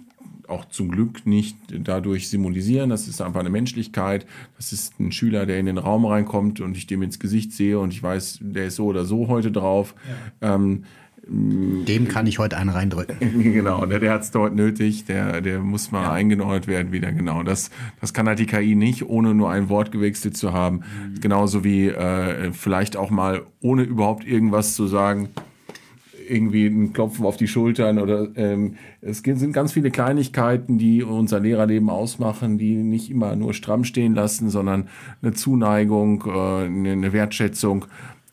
auch zum Glück nicht dadurch symbolisieren. Das ist einfach eine Menschlichkeit. Das ist ein Schüler, der in den Raum reinkommt und ich dem ins Gesicht sehe und ich weiß, der ist so oder so heute drauf. Ja. Ähm, dem kann ich heute einen reindrücken. genau, der, der hat es dort nötig, der, der muss mal ja. eingenordet werden wieder. Genau, das, das kann halt die KI nicht, ohne nur ein Wort gewechselt zu haben. Mhm. Genauso wie äh, vielleicht auch mal, ohne überhaupt irgendwas zu sagen, irgendwie ein Klopfen auf die Schultern oder ähm, es sind ganz viele Kleinigkeiten, die unser Lehrerleben ausmachen, die nicht immer nur stramm stehen lassen, sondern eine Zuneigung, äh, eine Wertschätzung,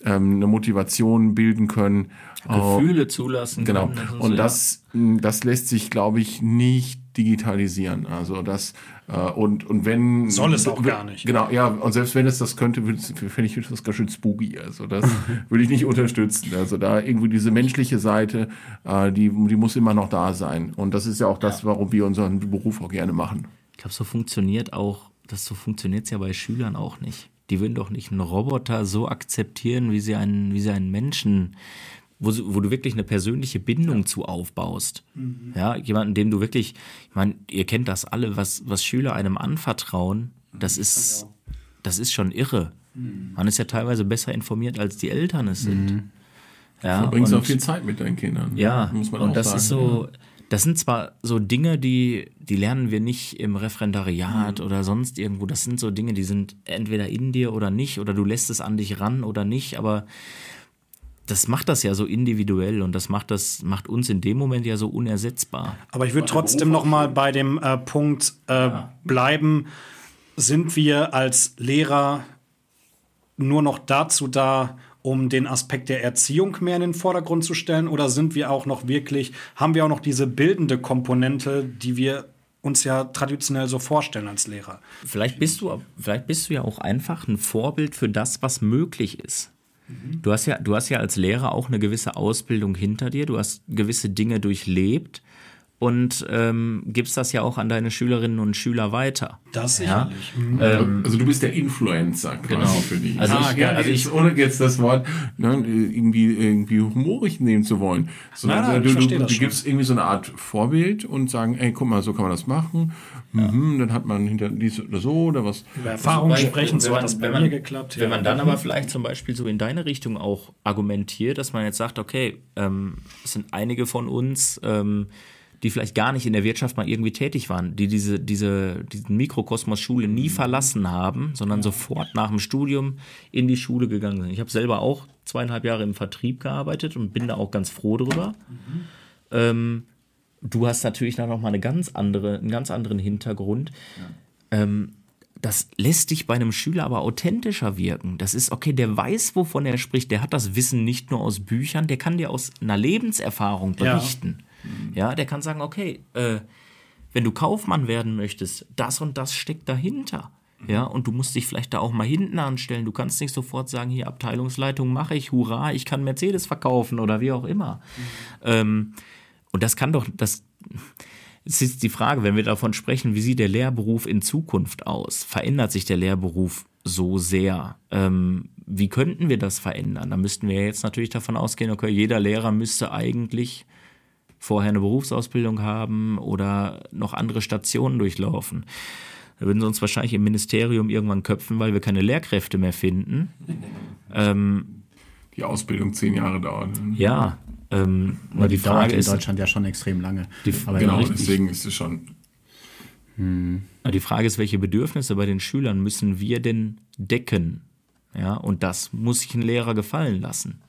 ähm, eine Motivation bilden können. Gefühle zulassen. Genau. Können, und das, das lässt sich, glaube ich, nicht digitalisieren. Also das äh, und, und wenn. Soll es auch gar nicht. Genau, ja, und selbst wenn es das könnte, finde ich das ganz schön spooky. Also das würde ich nicht unterstützen. Also da irgendwie diese menschliche Seite, äh, die, die muss immer noch da sein. Und das ist ja auch das, ja. warum wir unseren Beruf auch gerne machen. Ich glaube, so funktioniert auch, das so funktioniert es ja bei Schülern auch nicht. Die würden doch nicht einen Roboter so akzeptieren, wie sie einen, wie sie einen Menschen wo, wo du wirklich eine persönliche Bindung ja. zu aufbaust. Mhm. Ja, jemanden, dem du wirklich, ich meine, ihr kennt das alle, was, was Schüler einem anvertrauen, das ist, das ist schon irre. Mhm. Man ist ja teilweise besser informiert, als die Eltern es sind. Mhm. Ja, du verbringst auch viel Zeit mit deinen Kindern. Ja, muss man und das sagen. ist so, das sind zwar so Dinge, die, die lernen wir nicht im Referendariat mhm. oder sonst irgendwo. Das sind so Dinge, die sind entweder in dir oder nicht, oder du lässt es an dich ran oder nicht, aber das macht das ja so individuell und das macht das macht uns in dem Moment ja so unersetzbar. Aber ich würde trotzdem noch mal bei dem äh, Punkt äh, bleiben: Sind wir als Lehrer nur noch dazu da, um den Aspekt der Erziehung mehr in den Vordergrund zu stellen, oder sind wir auch noch wirklich, haben wir auch noch diese bildende Komponente, die wir uns ja traditionell so vorstellen als Lehrer? Vielleicht bist du, vielleicht bist du ja auch einfach ein Vorbild für das, was möglich ist. Du hast ja, du hast ja als Lehrer auch eine gewisse Ausbildung hinter dir. Du hast gewisse Dinge durchlebt und ähm, gibst das ja auch an deine Schülerinnen und Schüler weiter. Das Ja? sicherlich. Ähm, Also du bist der Influencer quasi Genau. für die. Also ah, ich- ja, also ich- ohne jetzt das Wort ne, irgendwie, irgendwie humorig nehmen zu wollen. Sondern Nein, nein, du, ich du, du schon. gibst irgendwie so eine Art Vorbild und sagen, ey, guck mal, so kann man das machen. Mhm, dann hat man hinter dies oder so oder was. Über Erfahrung Weil- sprechen, so hat das bei wenn man- mir geklappt. Wenn ja. man dann aber vielleicht zum Beispiel so in deine Richtung auch argumentiert, dass man jetzt sagt, okay, ähm, es sind einige von uns, ähm, die vielleicht gar nicht in der Wirtschaft mal irgendwie tätig waren, die diese, diese, diesen Mikrokosmos Schule nie verlassen haben, sondern sofort nach dem Studium in die Schule gegangen sind. Ich habe selber auch zweieinhalb Jahre im Vertrieb gearbeitet und bin da auch ganz froh drüber. Ähm, du hast natürlich dann noch mal eine ganz andere, einen ganz anderen Hintergrund. Ähm, das lässt dich bei einem Schüler aber authentischer wirken. Das ist, okay, der weiß, wovon er spricht. Der hat das Wissen nicht nur aus Büchern, der kann dir aus einer Lebenserfahrung Ja. Berichten. Ja, der kann sagen, okay, äh, wenn du Kaufmann werden möchtest, das und das steckt dahinter. Ja, und du musst dich vielleicht da auch mal hinten anstellen. Du kannst nicht sofort sagen, hier Abteilungsleitung mache ich, hurra, ich kann Mercedes verkaufen oder wie auch immer. Ähm, und das kann doch, das es ist die Frage, wenn wir davon sprechen, wie sieht der Lehrberuf in Zukunft aus? Verändert sich der Lehrberuf so sehr? Ähm, wie könnten wir das verändern? Da müssten wir jetzt natürlich davon ausgehen, okay, jeder Lehrer müsste eigentlich vorher eine Berufsausbildung haben oder noch andere Stationen durchlaufen. Da würden sie uns wahrscheinlich im Ministerium irgendwann köpfen, weil wir keine Lehrkräfte mehr finden. Die Ausbildung zehn Jahre dauert. Ja, ähm, Aber nur die, die dauert Frage in ist, Deutschland ja schon extrem lange. Die- Aber Genau, richtig. deswegen ist es schon. Aber Die Frage ist, welche Bedürfnisse bei den Schülern müssen wir denn decken? Ja, und das muss sich ein Lehrer gefallen lassen.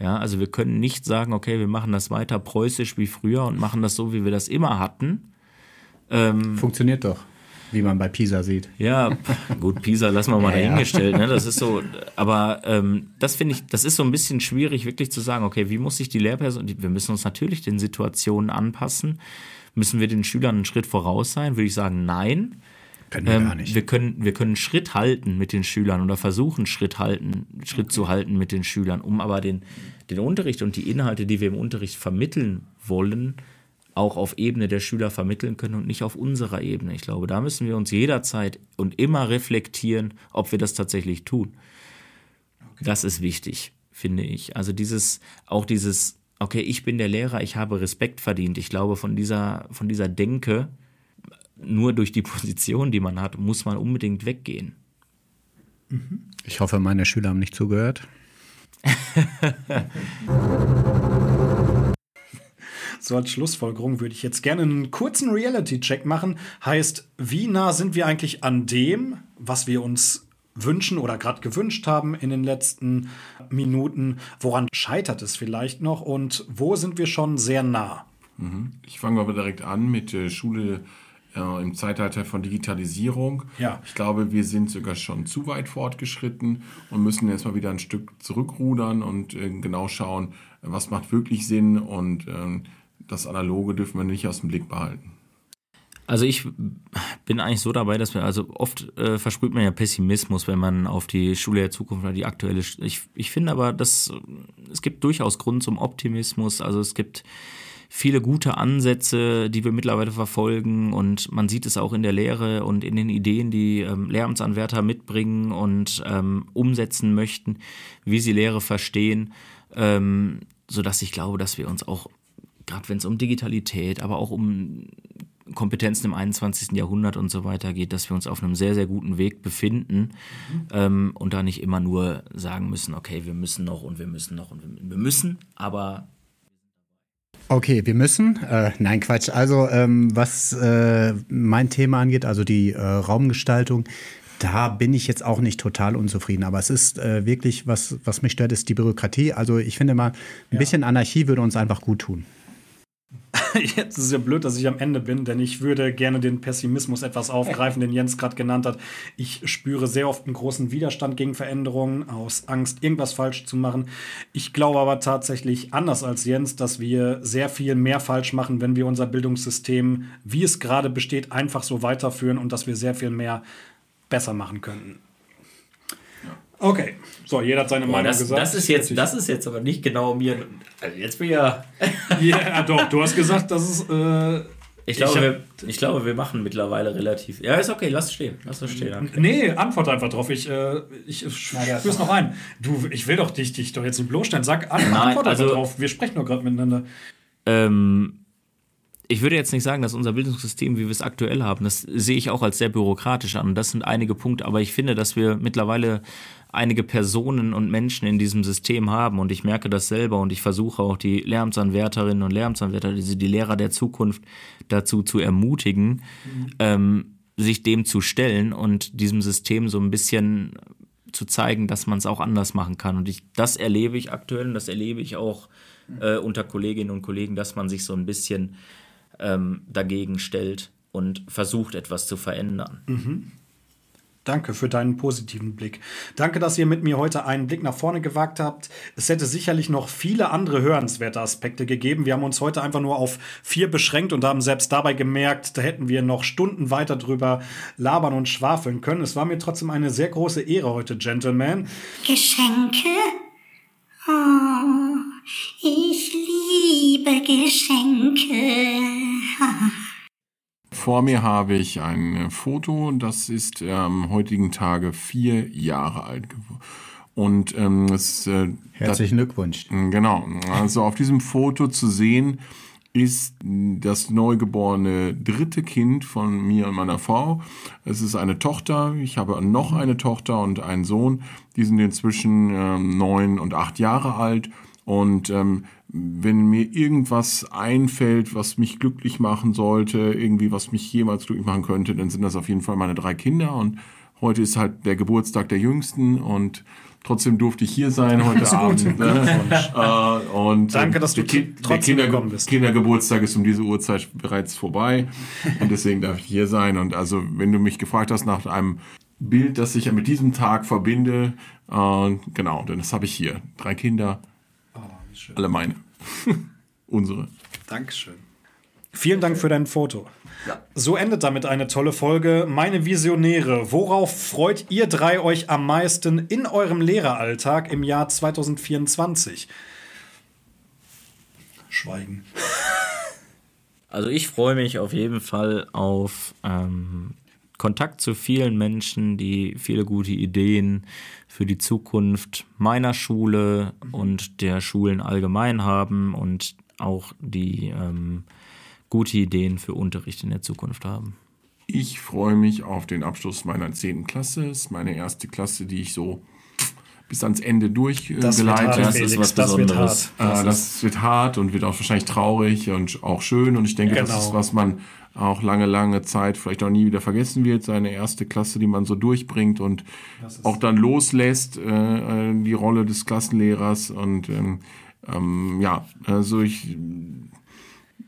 Ja, also wir können nicht sagen, okay, wir machen das weiter preußisch wie früher und machen das so, wie wir das immer hatten. Funktioniert doch, wie man bei Pisa sieht. Ja, gut, Pisa lassen wir mal Ja, dahingestellt. Ne? Das ist so, aber ähm, das finde ich, das ist so ein bisschen schwierig, wirklich zu sagen, okay, wie muss sich die Lehrperson, wir müssen uns natürlich den Situationen anpassen. Müssen wir den Schülern einen Schritt voraus sein? Würde ich sagen, nein. Können wir Ähm, gar nicht. Wir können, wir können Schritt halten mit den Schülern oder versuchen, Schritt, halten, Schritt zu halten mit den Schülern, um aber den, den Unterricht und die Inhalte, die wir im Unterricht vermitteln wollen, auch auf Ebene der Schüler vermitteln können und nicht auf unserer Ebene. Ich glaube, da müssen wir uns jederzeit und immer reflektieren, ob wir das tatsächlich tun. Das ist wichtig, finde ich. Also dieses, auch dieses, okay, ich bin der Lehrer, ich habe Respekt verdient. Ich glaube, von dieser, von dieser Denke, nur durch die Position, die man hat, muss man unbedingt weggehen. Ich hoffe, meine Schüler haben nicht zugehört. So als Schlussfolgerung würde ich jetzt gerne einen kurzen Reality-Check machen. Heißt, wie nah sind wir eigentlich an dem, was wir uns wünschen oder gerade gewünscht haben in den letzten Minuten? Woran scheitert es vielleicht noch und wo sind wir schon sehr nah? Ich fange aber direkt an mit der Schule äh, im Zeitalter von Digitalisierung. Ja. Ich glaube, wir sind sogar schon zu weit fortgeschritten und müssen jetzt mal wieder ein Stück zurückrudern und äh, genau schauen, was macht wirklich Sinn und ähm, das Analoge dürfen wir nicht aus dem Blick behalten. Also ich bin eigentlich so dabei, dass wir, also oft äh, versprüht man ja Pessimismus, wenn man auf die Schule der Zukunft oder die aktuelle, ich, ich finde aber, dass äh, es gibt durchaus Grund zum Optimismus, also es gibt viele gute Ansätze, die wir mittlerweile verfolgen und man sieht es auch in der Lehre und in den Ideen, die ähm, Lehramtsanwärter mitbringen und ähm, umsetzen möchten, wie sie Lehre verstehen, ähm, sodass ich glaube, dass wir uns auch, gerade wenn es um Digitalität, aber auch um Kompetenzen im 21. Jahrhundert und so weiter geht, dass wir uns auf einem sehr, sehr guten Weg befinden ähm, und da nicht immer nur sagen müssen, okay, wir müssen noch und wir müssen noch und wir müssen, aber Okay, wir müssen. Äh, nein, Quatsch. Also, ähm, was äh, mein Thema angeht, also die äh, Raumgestaltung, Da bin ich jetzt auch nicht total unzufrieden, aber es ist äh, wirklich, was, was mich stört, ist die Bürokratie. Also ich finde mal, ein ja. bisschen Anarchie würde uns einfach gut tun. Jetzt ist es ja blöd, dass ich am Ende bin, denn ich würde gerne den Pessimismus etwas aufgreifen, den Jens gerade genannt hat. Ich spüre sehr oft einen großen Widerstand gegen Veränderungen aus Angst, irgendwas falsch zu machen. Ich glaube aber tatsächlich anders als Jens, dass wir sehr viel mehr falsch machen, wenn wir unser Bildungssystem, wie es gerade besteht, einfach so weiterführen und dass wir sehr viel mehr besser machen könnten. Okay, so, jeder hat seine Boah, Meinung das, gesagt. Das ist, jetzt, das ist jetzt aber nicht genau mir. Also jetzt bin ich ja. ja, doch, du hast gesagt, dass es. Äh, ich, glaube, ich, wir, ich glaube, wir machen mittlerweile relativ. Ja, ist okay, lass es stehen. Lass es stehen. Okay. Nee, antwort einfach drauf. Ich, äh, ich spür's noch ein. Du, ich will doch dich, dich doch jetzt nicht bloßstellen. Sag, an, Nein, antwort also, einfach drauf. Wir sprechen nur gerade miteinander. Ähm, ich würde jetzt nicht sagen, dass unser Bildungssystem, wie wir es aktuell haben, das sehe ich auch als sehr bürokratisch an. Das sind einige Punkte, aber ich finde, dass wir mittlerweile einige Personen und Menschen in diesem System haben und ich merke das selber und ich versuche auch die Lehramtsanwärterinnen und Lehramtsanwärter, die, die Lehrer der Zukunft dazu zu ermutigen, mhm. ähm, sich dem zu stellen und diesem System so ein bisschen zu zeigen, dass man es auch anders machen kann. Und ich, das erlebe ich aktuell und das erlebe ich auch äh, unter Kolleginnen und Kollegen, dass man sich so ein bisschen ähm, dagegen stellt und versucht, etwas zu verändern. Mhm. Danke für deinen positiven Blick. Danke, dass ihr mit mir heute einen Blick nach vorne gewagt habt. Es hätte sicherlich noch viele andere hörenswerte Aspekte gegeben. Wir haben uns heute einfach nur auf vier beschränkt und haben selbst dabei gemerkt, da hätten wir noch Stunden weiter drüber labern und schwafeln können. Es war mir trotzdem eine sehr große Ehre heute, Gentlemen. Geschenke? Oh, ich liebe Geschenke. Vor mir habe ich ein Foto, das ist am heutigen Tage vier Jahre alt geworden. Und ähm, es, äh, herzlichen das, Glückwunsch. Genau. Also auf diesem Foto zu sehen ist das neugeborene dritte Kind von mir und meiner Frau. Es ist eine Tochter. Ich habe noch eine Tochter und einen Sohn. Die sind inzwischen ähm, neun und acht Jahre alt. Und ähm, wenn mir irgendwas einfällt, was mich glücklich machen sollte, irgendwie was mich jemals glücklich machen könnte, dann sind das auf jeden Fall meine drei Kinder. Und heute ist halt der Geburtstag der Jüngsten und trotzdem durfte ich hier sein heute Abend. Ne? äh, und Danke, dass du der, trotzdem der Kinder, bist. Kindergeburtstag ist um diese Uhrzeit bereits vorbei und deswegen darf ich hier sein. Und also, wenn du mich gefragt hast nach einem Bild, das ich ja mit diesem Tag verbinde, äh, genau, denn das habe ich hier. Drei Kinder, oh, alle meine. Unsere. Dankeschön. Vielen Dank für dein Foto. Ja. So endet damit eine tolle Folge. Meine Visionäre, worauf freut ihr drei euch am meisten in eurem Lehreralltag im Jahr 2024? Schweigen. Also ich freue mich auf jeden Fall auf ähm, Kontakt zu vielen Menschen, die viele gute Ideen für die Zukunft meiner Schule und der Schulen allgemein haben und auch die ähm, gute Ideen für Unterricht in der Zukunft haben. Ich freue mich auf den Abschluss meiner 10. Klasse. Es ist meine erste Klasse, die ich so bis ans Ende durchgeleitet. Das, ist was Besonderes. Das wird, hart. Äh, das wird hart und wird auch wahrscheinlich traurig und auch schön. Und ich denke, genau. das ist, was man auch lange, lange Zeit vielleicht auch nie wieder vergessen wird. Seine erste Klasse, die man so durchbringt und auch dann loslässt, äh, äh, die Rolle des Klassenlehrers. Und ähm, ähm, ja, also ich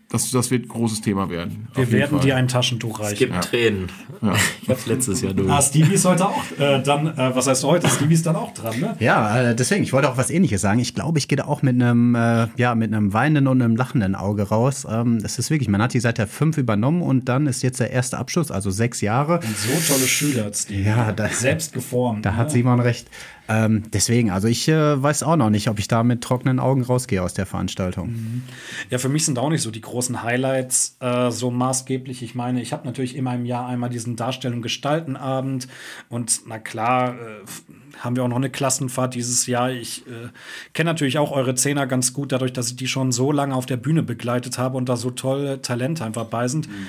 das, das wird ein großes Thema werden. Wir werden Fall. dir ein Taschentuch reichen. Es gibt ja. Tränen. Ja. Ich hab's letztes Jahr durch. Ah, Stevie ist heute auch äh, dann, äh, was heißt heute? Stevie ist dann auch dran, ne? Ja, äh, deswegen, ich wollte auch was ähnliches sagen. Ich glaube, ich gehe da auch mit einem, äh, ja, mit einem weinenden und einem lachenden Auge raus. Ähm, das ist wirklich, man hat die seit der fünf übernommen und dann ist jetzt der erste Abschluss, also sechs Jahre. Und so tolle Schüler, Stevie. Ja, da, selbst geformt. Da ne? hat Simon recht. Ähm, deswegen, also ich äh, weiß auch noch nicht, ob ich da mit trockenen Augen rausgehe aus der Veranstaltung. Mhm. Ja, für mich sind auch nicht so die großen Highlights äh, so maßgeblich. Ich meine, ich habe natürlich immer im Jahr einmal diesen Darstellung Gestaltenabend und na klar, äh, haben wir auch noch eine Klassenfahrt dieses Jahr. Ich äh, kenne natürlich auch eure Zehner ganz gut, dadurch, dass ich die schon so lange auf der Bühne begleitet habe und da so tolle Talente einfach bei sind. Mhm.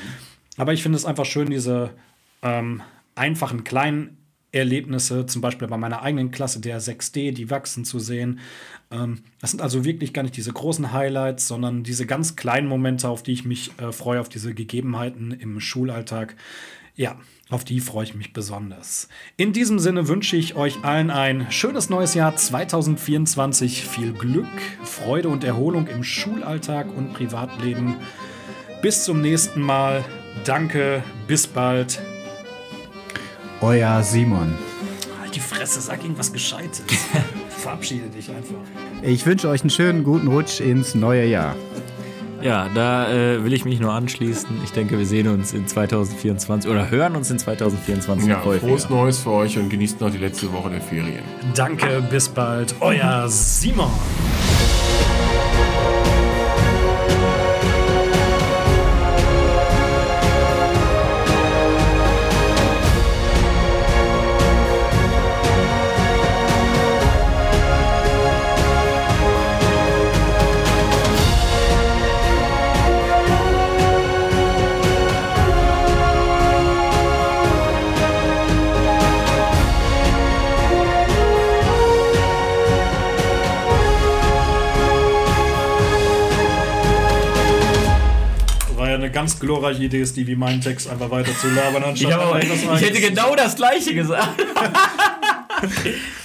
Aber ich finde es einfach schön, diese ähm, einfachen kleinen Erlebnisse, zum Beispiel bei meiner eigenen Klasse, der 6D, die wachsen zu sehen. Ähm, das sind also wirklich gar nicht diese großen Highlights, sondern diese ganz kleinen Momente, auf die ich mich äh, freue, auf diese Gegebenheiten im Schulalltag. Ja, auf die freue ich mich besonders. In diesem Sinne wünsche ich euch allen ein schönes neues Jahr 2024. Viel Glück, Freude und Erholung im Schulalltag und Privatleben. Bis zum nächsten Mal. Danke, bis bald. Euer Simon. Halt die Fresse, sag irgendwas Gescheites. Verabschiede dich einfach. Ich wünsche euch einen schönen guten Rutsch ins neue Jahr. Ja, da äh, will ich mich nur anschließen. Ich denke, wir sehen uns in 2024 oder hören uns in 2024 Ja, häufiger. frohes Neues für euch und genießt noch die letzte Woche der Ferien. Danke, bis bald. Euer Simon. Ganz glorreiche Idee, Stevie, meinen Text einfach weiter zu labern, anstatt Ich, einfach ich hätte genau das gleiche gesagt.